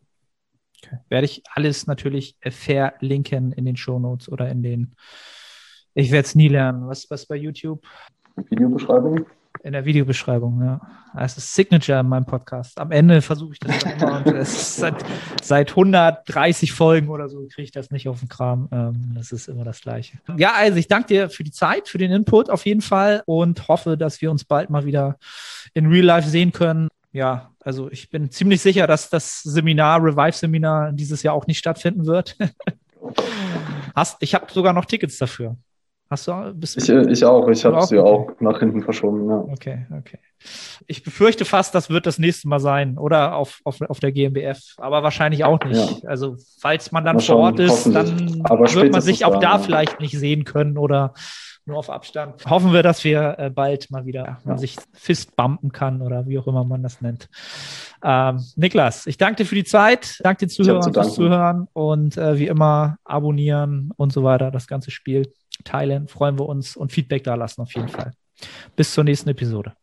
Okay. Werde ich alles natürlich verlinken in den Shownotes oder in den. Ich werde es nie lernen. Was, was bei YouTube? Videobeschreibung? In der Videobeschreibung, ja. Das ist Signature in meinem Podcast. Am Ende versuche ich das immer und seit, seit 130 Folgen oder so kriege ich das nicht auf den Kram. Ähm, das ist immer das Gleiche. Ja, also ich danke dir für die Zeit, für den Input auf jeden Fall und hoffe, dass wir uns bald mal wieder in Real Life sehen können. Ja, also ich bin ziemlich sicher, dass das Seminar, Revive-Seminar dieses Jahr auch nicht stattfinden wird. Hast, ich habe sogar noch Tickets dafür. Hast du? Bist ich, ich auch. Ich habe sie auch nach hinten verschoben. Ja. Okay, okay. Ich befürchte fast, das wird das nächste Mal sein oder auf, auf, auf der GmbF, aber wahrscheinlich auch nicht. Ja. Also falls man dann vor Ort ist, dann wird man sich auch da ja. vielleicht nicht sehen können oder nur auf Abstand. Hoffen wir, dass wir äh, bald mal wieder ja. sich fistbumpen kann oder wie auch immer man das nennt. Ähm, Niklas, ich danke dir für die Zeit, danke dir Zuhörern fürs Zuhören und äh, wie immer abonnieren und so weiter, das ganze Spiel teilen, freuen wir uns und Feedback da lassen auf jeden Fall. Bis zur nächsten Episode.